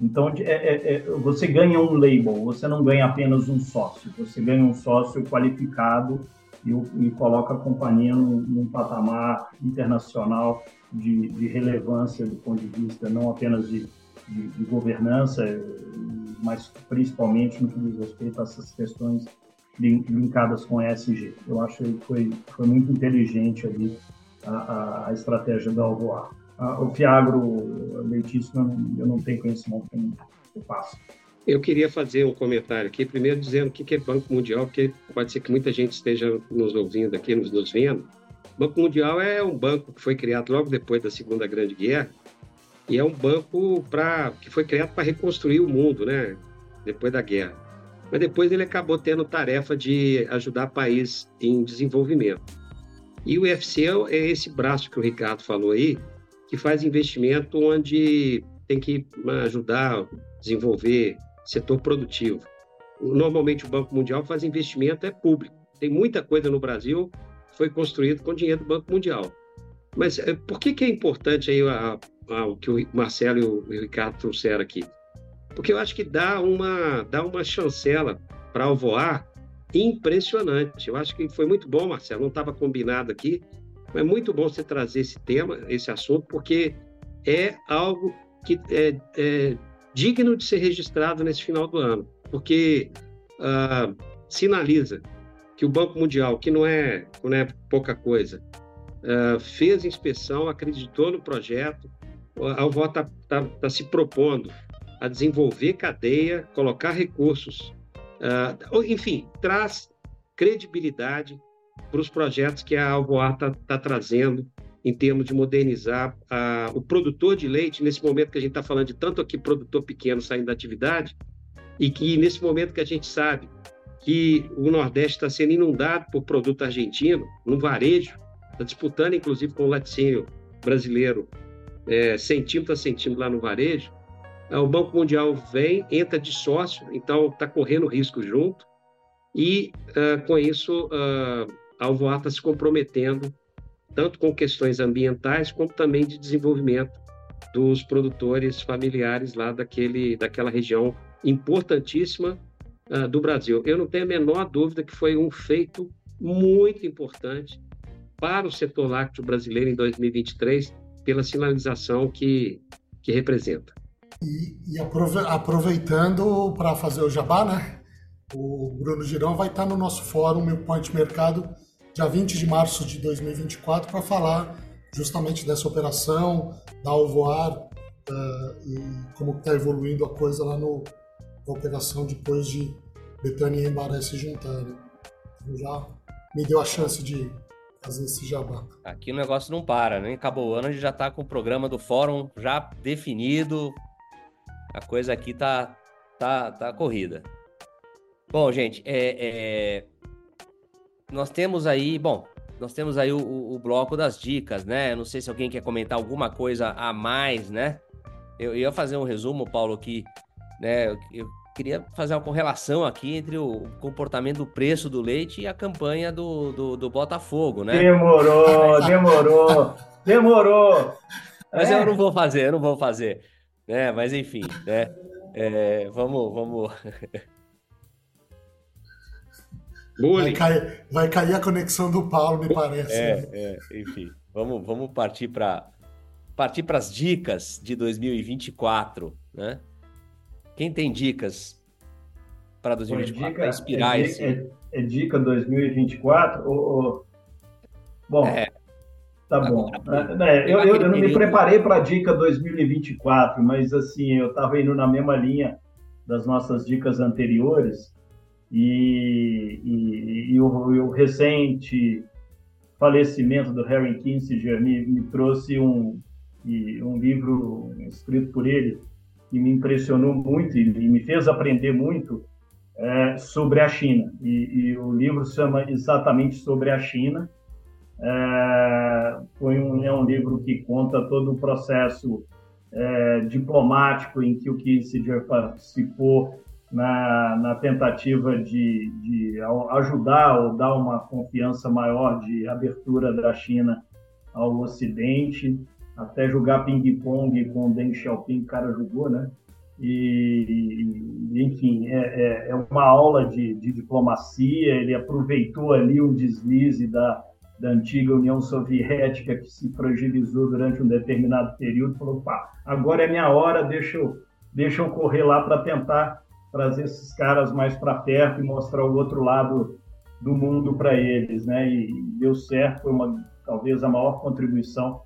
Então, é, é, é, você ganha um label, você não ganha apenas um sócio, você ganha um sócio qualificado e, e coloca a companhia num, num patamar internacional de, de, relevância do ponto de vista não apenas de, de, de, governança, mas principalmente no que diz respeito a essas questões linkadas com ESG. Eu acho que foi, foi muito inteligente ali a, a estratégia da Alvoar. O Fiagro Leitíssimo, eu não tenho conhecimento eu faço. Eu queria fazer um comentário aqui, primeiro dizendo o que é Banco Mundial, porque pode ser que muita gente esteja nos ouvindo aqui, nos, nos vendo. O Banco Mundial é um banco que foi criado logo depois da Segunda Grande Guerra e é um banco pra, que foi criado para reconstruir o mundo, né? Depois da guerra mas depois ele acabou tendo tarefa de ajudar países em desenvolvimento. E o UFC é esse braço que o Ricardo falou aí, que faz investimento onde tem que ajudar a desenvolver setor produtivo. Normalmente o Banco Mundial faz investimento é público. Tem muita coisa no Brasil que foi construído com dinheiro do Banco Mundial. Mas eh, por que, que é importante aí a, a, o que o Marcelo e o Ricardo trouxeram aqui? porque eu acho que dá uma, dá uma chancela para Alvoar impressionante. Eu acho que foi muito bom, Marcelo, não estava combinado aqui, é muito bom você trazer esse tema, esse assunto, porque é algo que é, é digno de ser registrado nesse final do ano, porque uh, sinaliza que o Banco Mundial, que não é, não é pouca coisa, uh, fez inspeção, acreditou no projeto, a Alvoar está tá, tá se propondo a desenvolver cadeia, colocar recursos, uh, enfim, traz credibilidade para os projetos que a Alvoar está tá trazendo em termos de modernizar uh, o produtor de leite, nesse momento que a gente está falando de tanto aqui produtor pequeno saindo da atividade, e que nesse momento que a gente sabe que o Nordeste está sendo inundado por produto argentino, no varejo, está disputando inclusive com o laticínio brasileiro é, centímetro a centímetro lá no varejo, é, o Banco Mundial vem, entra de sócio, então está correndo risco junto, e uh, com isso uh, a Alvoar está se comprometendo tanto com questões ambientais como também de desenvolvimento dos produtores familiares lá daquele, daquela região importantíssima uh, do Brasil. Eu não tenho a menor dúvida que foi um feito muito importante para o setor lácteo brasileiro em 2023 pela sinalização que, que representa. E, e aproveitando para fazer o jabá, né? O Bruno Girão vai estar no nosso fórum Meu Point Mercado, dia 20 de março de 2024, para falar justamente dessa operação, da Alvoar uh, e como está evoluindo a coisa lá no, na operação depois de Betânia e Embaré se juntarem. Então já me deu a chance de fazer esse jabá. Aqui o negócio não para, nem acabou o ano, a gente já está com o programa do fórum já definido, a coisa aqui tá, tá, tá corrida. Bom, gente, é, é... nós temos aí, bom, nós temos aí o, o, bloco das dicas, né? Eu não sei se alguém quer comentar alguma coisa a mais, né? Eu, eu ia fazer um resumo, Paulo, que, né? Eu, eu queria fazer uma correlação aqui entre o comportamento do preço do leite e a campanha do, do, do Botafogo, né? Demorou, (laughs) demorou, demorou. Mas é. eu não vou fazer, eu não vou fazer né? Mas enfim, né? É, vamos, vamos. (laughs) Vai cair, vai cair a conexão do Paulo, me parece. É, né? é enfim, vamos, vamos partir para partir para as dicas de 2024, né? Quem tem dicas para 2024 para inspirar é, esse? É, é, dica 2024? Ou, ou... Bom, é. tá bom. É, eu, eu, eu, não me preparei para a dica 2024, mas assim, eu estava indo na mesma linha das nossas dicas anteriores e, e, e o, o, recente falecimento do Harry Kissinger me, me trouxe um, um livro escrito por ele que me impressionou muito e me fez aprender muito é, sobre a China. E, e, o livro chama exatamente sobre a China. É, foi um, é um livro que conta todo o processo é, diplomático em que o Kissinger participou na, na tentativa de, de ajudar ou dar uma confiança maior de abertura da China ao Ocidente, até jogar ping-pong com Deng Xiaoping, o cara jogou, né? E, enfim, é, é, é uma aula de, de, diplomacia. Ele aproveitou ali um deslize da, da antiga União Soviética que se fragilizou durante um determinado período. Falou: pá, agora é minha hora, deixa eu, deixa eu correr lá para tentar trazer esses caras mais para perto e mostrar o outro lado do mundo para eles, né? E deu certo, foi uma talvez a maior contribuição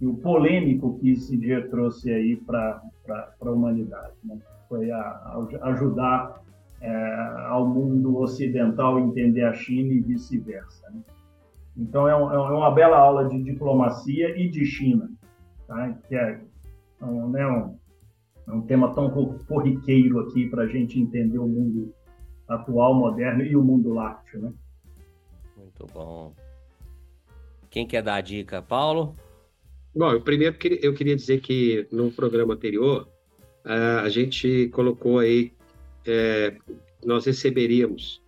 e o polêmico que esse dia trouxe aí para a humanidade. Né? Foi a, a ajudar é, ao mundo ocidental entender a China e vice-versa. Né? Então, é, um, é, uma bela aula de diplomacia e de China, tá? que é um, né, um, é um tema tão corriqueiro aqui para a gente entender o mundo atual, moderno e o mundo lácteo. Né? Muito bom. Quem quer dar a dica? Paulo? Bom, eu primeiro eu queria dizer que no programa anterior a gente colocou aí, é, nós receberíamos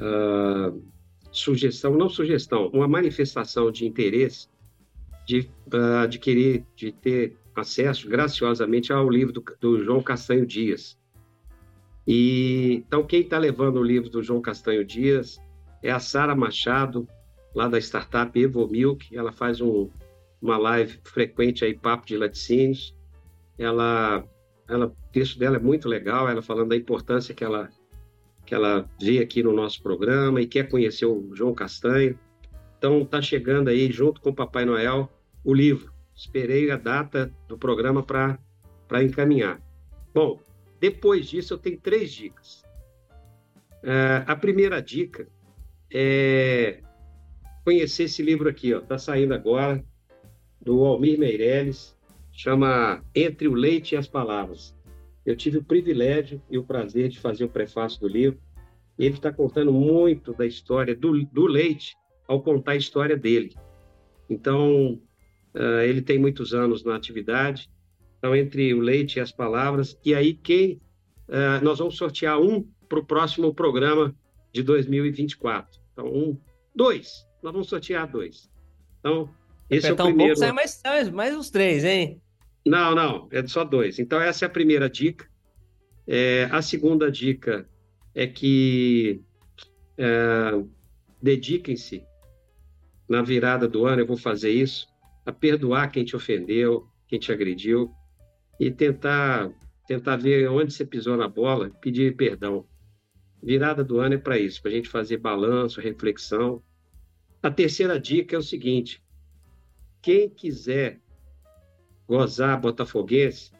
uh, sugestão, não sugestão, uma manifestação de interesse de uh, adquirir, de ter acesso graciosamente ao livro do, do João Castanho Dias. E então quem está levando o livro do João Castanho Dias é a Sara Machado, lá da startup Evo Milk. Ela faz um, uma live frequente aí, Papo de Laticínios. Ela, ela, o texto dela é muito legal, ela falando da importância que ela, que ela vê aqui no nosso programa e quer conhecer o João Castanho. Então, está chegando aí, junto com o Papai Noel, o livro. Esperei a data do programa para encaminhar. Bom, depois disso, eu tenho três dicas. Uh, a primeira dica é conhecer esse livro aqui, está saindo agora, do Almir Meirelles, chama Entre o Leite e as Palavras. Eu tive o privilégio e o prazer de fazer o prefácio do livro. Ele está contando muito da história do, do leite ao contar a história dele. Então, uh, ele tem muitos anos na atividade. Então, entre o leite e as palavras. E aí, quem. Uh, nós vamos sortear um para o próximo programa de 2024. Então, um, dois. Nós vamos sortear dois. Então, esse é o primeiro. um pouco, sai mais, mais, mais uns três, hein? Não, não, é só dois. Então, essa é a primeira dica. É, a segunda dica é que é, dediquem-se na virada do ano, eu vou fazer isso, a perdoar quem te ofendeu, quem te agrediu, e tentar, tentar ver onde você pisou na bola, pedir perdão. Virada do ano é para isso, para a gente fazer balanço, reflexão. A terceira dica é o seguinte: quem quiser gozar botafoguense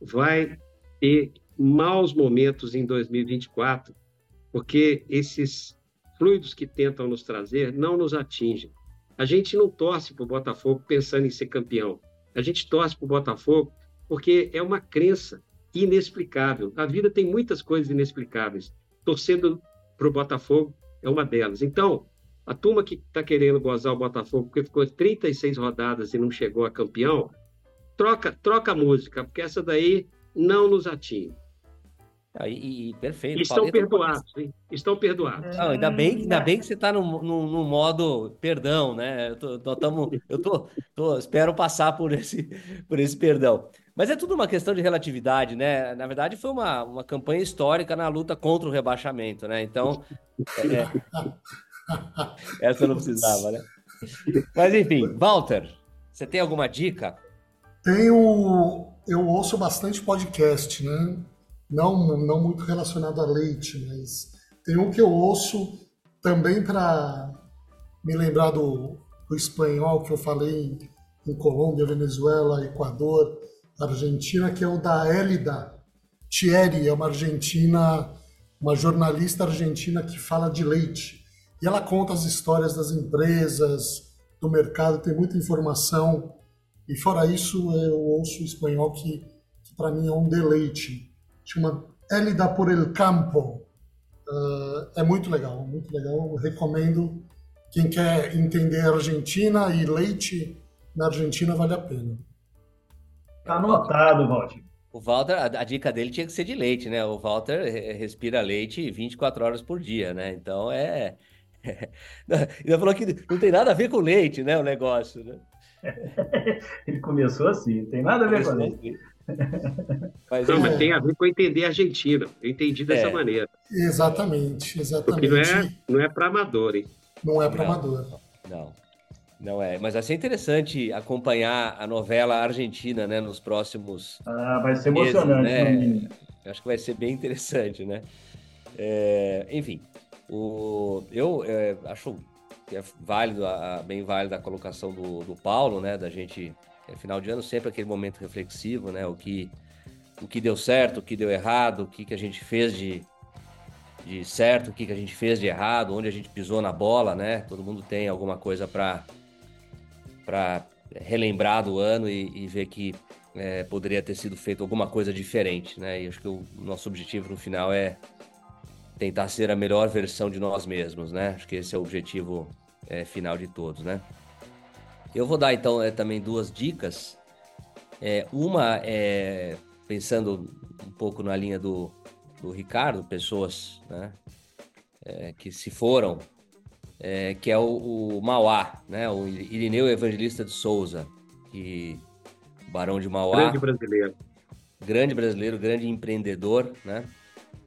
vai ter maus momentos em 2024, porque esses fluidos que tentam nos trazer não nos atingem. A gente não torce para o Botafogo pensando em ser campeão. A gente torce para o Botafogo porque é uma crença inexplicável. A vida tem muitas coisas inexplicáveis. Torcendo para o Botafogo é uma delas. Então, a turma que está querendo gozar o Botafogo porque ficou 36 rodadas e não chegou a campeão, troca, troca a música, porque essa daí não nos atinge. Ah, e, e, perfeito. Estão Paulo, perdoados, hein? Estão perdoados. Não, ainda, bem, ainda bem que você está no, no, no, modo perdão, né? Eu, tô, tô, tamo, eu tô, tô, espero passar por esse, por esse perdão. Mas é tudo uma questão de relatividade, né? Na verdade, foi uma, uma campanha histórica na luta contra o rebaixamento, né? Então, é, (laughs) Essa não precisava, né? Mas enfim, Walter, você tem alguma dica? Tenho. Eu ouço bastante podcast, né? Não, não muito relacionado a leite, mas tem um que eu ouço também para me lembrar do, do espanhol que eu falei em, em Colômbia, Venezuela, Equador, Argentina, que é o da Elida Thierry, é uma argentina, uma jornalista argentina que fala de leite. E ela conta as histórias das empresas, do mercado, tem muita informação. E fora isso, eu ouço o espanhol que, que para mim é um deleite. Chama Elida por el Campo. Uh, é muito legal, muito legal. Eu recomendo. Quem quer entender a Argentina e leite na Argentina vale a pena. Tá anotado, Walter. O Walter, a, a, dica dele tinha que ser de leite, né? O Walter respira leite 24 horas por dia, né? Então é. (laughs) Ele falou que não tem nada a ver com leite, né? O negócio, né? (laughs) Ele começou assim, não tem nada a ver com leite. Mas, não, mas tem a ver com entender a Argentina. Eu entendi dessa é. maneira. Exatamente, exatamente. Porque não é, não é para amador, hein? Não é para amador. Não. Não é, mas vai ser interessante acompanhar a novela argentina, né, nos próximos. Ah, vai ser emocionante, meses, né? Acho que vai ser bem interessante, né? É, enfim, o, eu é, acho que é válido, a, bem válido a colocação do, do Paulo, né? Da gente, é, final de ano, sempre aquele momento reflexivo, né? O que, o que deu certo, o que deu errado, o que, que a gente fez de, de certo, o que, que a gente fez de errado, onde a gente pisou na bola, né? Todo mundo tem alguma coisa para relembrar do ano e, e ver que é, poderia ter sido feito alguma coisa diferente, né? E acho que o nosso objetivo no final é tentar ser a melhor versão de nós mesmos, né? Acho que esse é o objetivo é, final de todos, né? Eu vou dar então é, também duas dicas. É, uma é pensando um pouco na linha do, do Ricardo, pessoas né, é, que se foram é, que é o, o, Mauá, né? O Irineu Evangelista de Souza, que Barão de Mauá. Grande brasileiro. Grande brasileiro, grande empreendedor, né?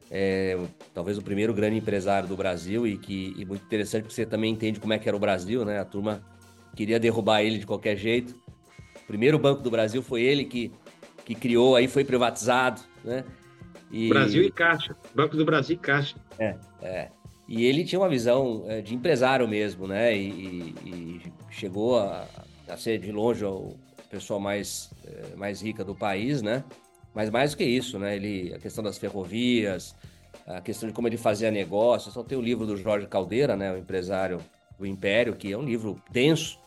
É, talvez o primeiro grande empresário do Brasil e que e muito interessante porque você também entende como é que era o Brasil, né? A turma queria derrubar ele de qualquer jeito. O primeiro banco do Brasil foi ele que, que criou, aí foi privatizado, né? E... Brasil e Caixa, Banco do Brasil e Caixa. É, é. E ele tinha uma visão é, de empresário mesmo, né? E, e chegou a, a, ser de longe o pessoal mais, é, mais rica do país, né? Mas mais do que isso, né? Ele, a questão das ferrovias, a questão de como ele fazia negócios. Só tem o livro do Jorge Caldeira, né? O empresário do Império, que é um livro denso,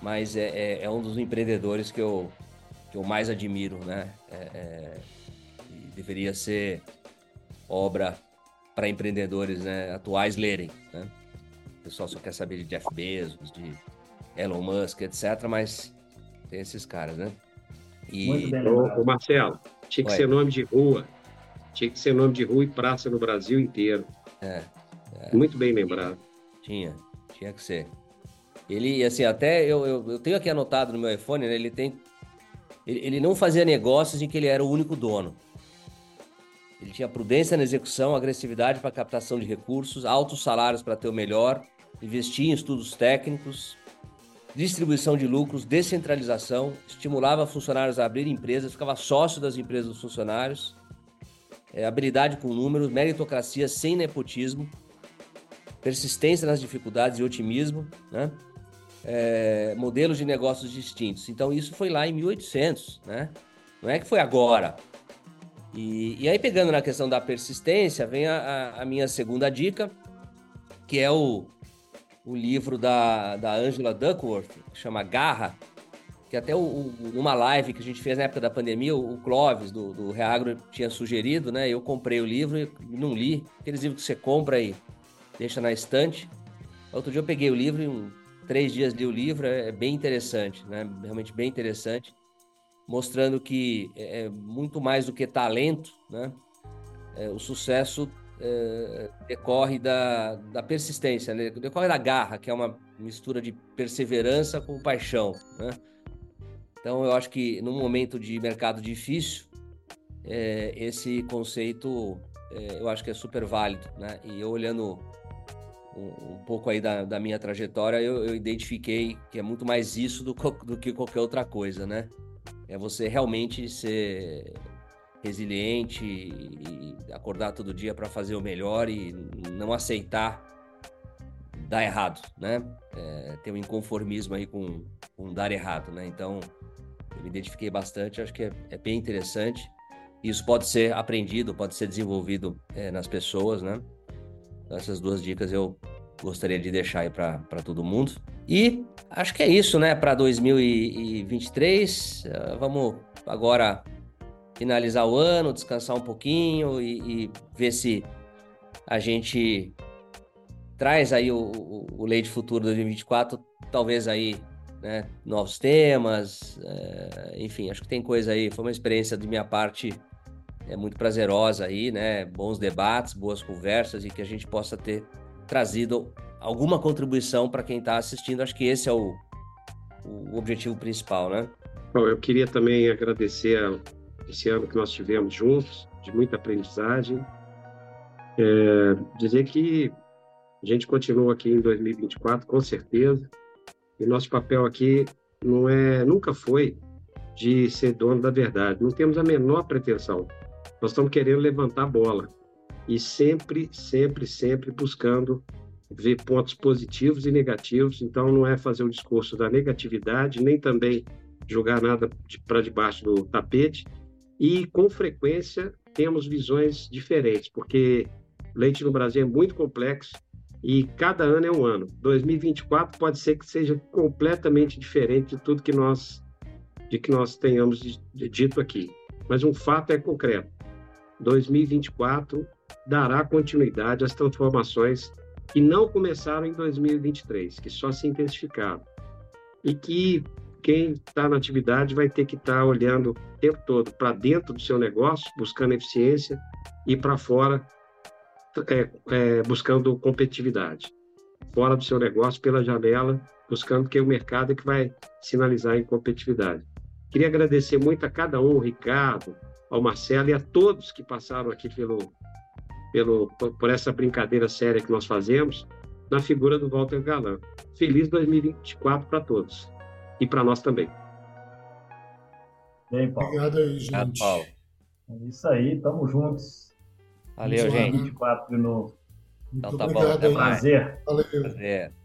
mas é, é, é um dos empreendedores que eu, que eu mais admiro, né? É, é deveria ser obra para empreendedores né, atuais lerem. Né? O pessoal só quer saber de Jeff Bezos, de Elon Musk, etc. Mas tem esses caras, né? E... Muito bem ô, ô, Marcelo, tinha que Ué. ser nome de rua. Tinha que ser nome de rua e praça no Brasil inteiro. É. é. Muito bem lembrado. Tinha, tinha que ser. Ele, assim, até eu, eu, eu tenho aqui anotado no meu iPhone, né, ele tem. Ele, ele não fazia negócios em que ele era o único dono. Ele tinha prudência na execução, agressividade para captação de recursos, altos salários para ter o melhor, investia em estudos técnicos, distribuição de lucros, descentralização, estimulava funcionários a abrir empresas, ficava sócio das empresas dos funcionários, é, habilidade com números, meritocracia sem nepotismo, persistência nas dificuldades e otimismo, né? É, modelos de negócios distintos. Então isso foi lá em 1800, né? Não é que foi agora. E, e aí, pegando na questão da persistência, vem a, a, minha segunda dica, que é o, o livro da, da Angela Duckworth, que chama Garra, que até o, o, numa live que a gente fez na época da pandemia, o, o Clóvis, do, do Reagro, tinha sugerido, né? Eu comprei o livro e não li. Aqueles livros que você compra e deixa na estante. Outro dia eu peguei o livro e um, três dias li o livro, é, é bem interessante, né? Realmente bem interessante mostrando que é, é muito mais do que talento, né? É, o sucesso é, decorre da, da persistência, né? decorre da garra, que é uma mistura de perseverança com paixão, né? Então, eu acho que num momento de mercado difícil, é, esse conceito é, eu acho que é super válido, né? E olhando um, pouco aí da, da minha trajetória, eu, eu, identifiquei que é muito mais isso do, do que qualquer outra coisa, né? é você realmente ser resiliente e acordar todo dia para fazer o melhor e não aceitar dar errado, né? É, ter um inconformismo aí com, com dar errado, né? Então, eu me identifiquei bastante, acho que é, é bem interessante. Isso pode ser aprendido, pode ser desenvolvido é, nas pessoas, né? Essas duas dicas eu gostaria de deixar aí para todo mundo. E acho que é isso, né? Para 2023, uh, vamos agora finalizar o ano, descansar um pouquinho e, e ver se a gente traz aí o, o, o Leite Futuro 2024, talvez aí né, novos temas, é, enfim, acho que tem coisa aí, foi uma experiência de minha parte é muito prazerosa aí, né, bons debates, boas conversas e que a gente possa ter trazido alguma contribuição para quem está assistindo, acho que esse é o, o objetivo principal, né? Bom, eu queria também agradecer esse ano que nós tivemos juntos, de muita aprendizagem. É, dizer que a gente continua aqui em 2024, com certeza. E nosso papel aqui não é, nunca foi de ser dono da verdade. Não temos a menor pretensão. Nós estamos querendo levantar a bola e sempre, sempre, sempre buscando ver pontos positivos e negativos. Então, não é fazer o discurso da negatividade, nem também jogar nada de, para debaixo do tapete, e com frequência temos visões diferentes, porque leite no Brasil é muito complexo e cada ano é um ano. 2024 pode ser que seja completamente diferente de tudo que nós de que nós tenhamos dito aqui. Mas um fato é concreto. 2024 dará continuidade às transformações que não começaram em 2023, que só se intensificaram. E que quem está na atividade vai ter que estar tá olhando o tempo todo para dentro do seu negócio, buscando eficiência, e para fora, é, é, buscando competitividade. Fora do seu negócio, pela janela, buscando que o mercado é que vai sinalizar em competitividade. Queria agradecer muito a cada um, Ricardo, ao Marcelo e a todos que passaram aqui pelo, pelo, por essa brincadeira séria que nós fazemos, na figura do Walter Galan. Feliz 2024 para todos e para nós também. Bem, Paulo. Obrigado aí, gente. Obrigado, Paulo. É isso aí, tamo juntos. Valeu, gente. 24 de novo. Muito então tá obrigado, bom, até mais. Prazer. Valeu. Prazer.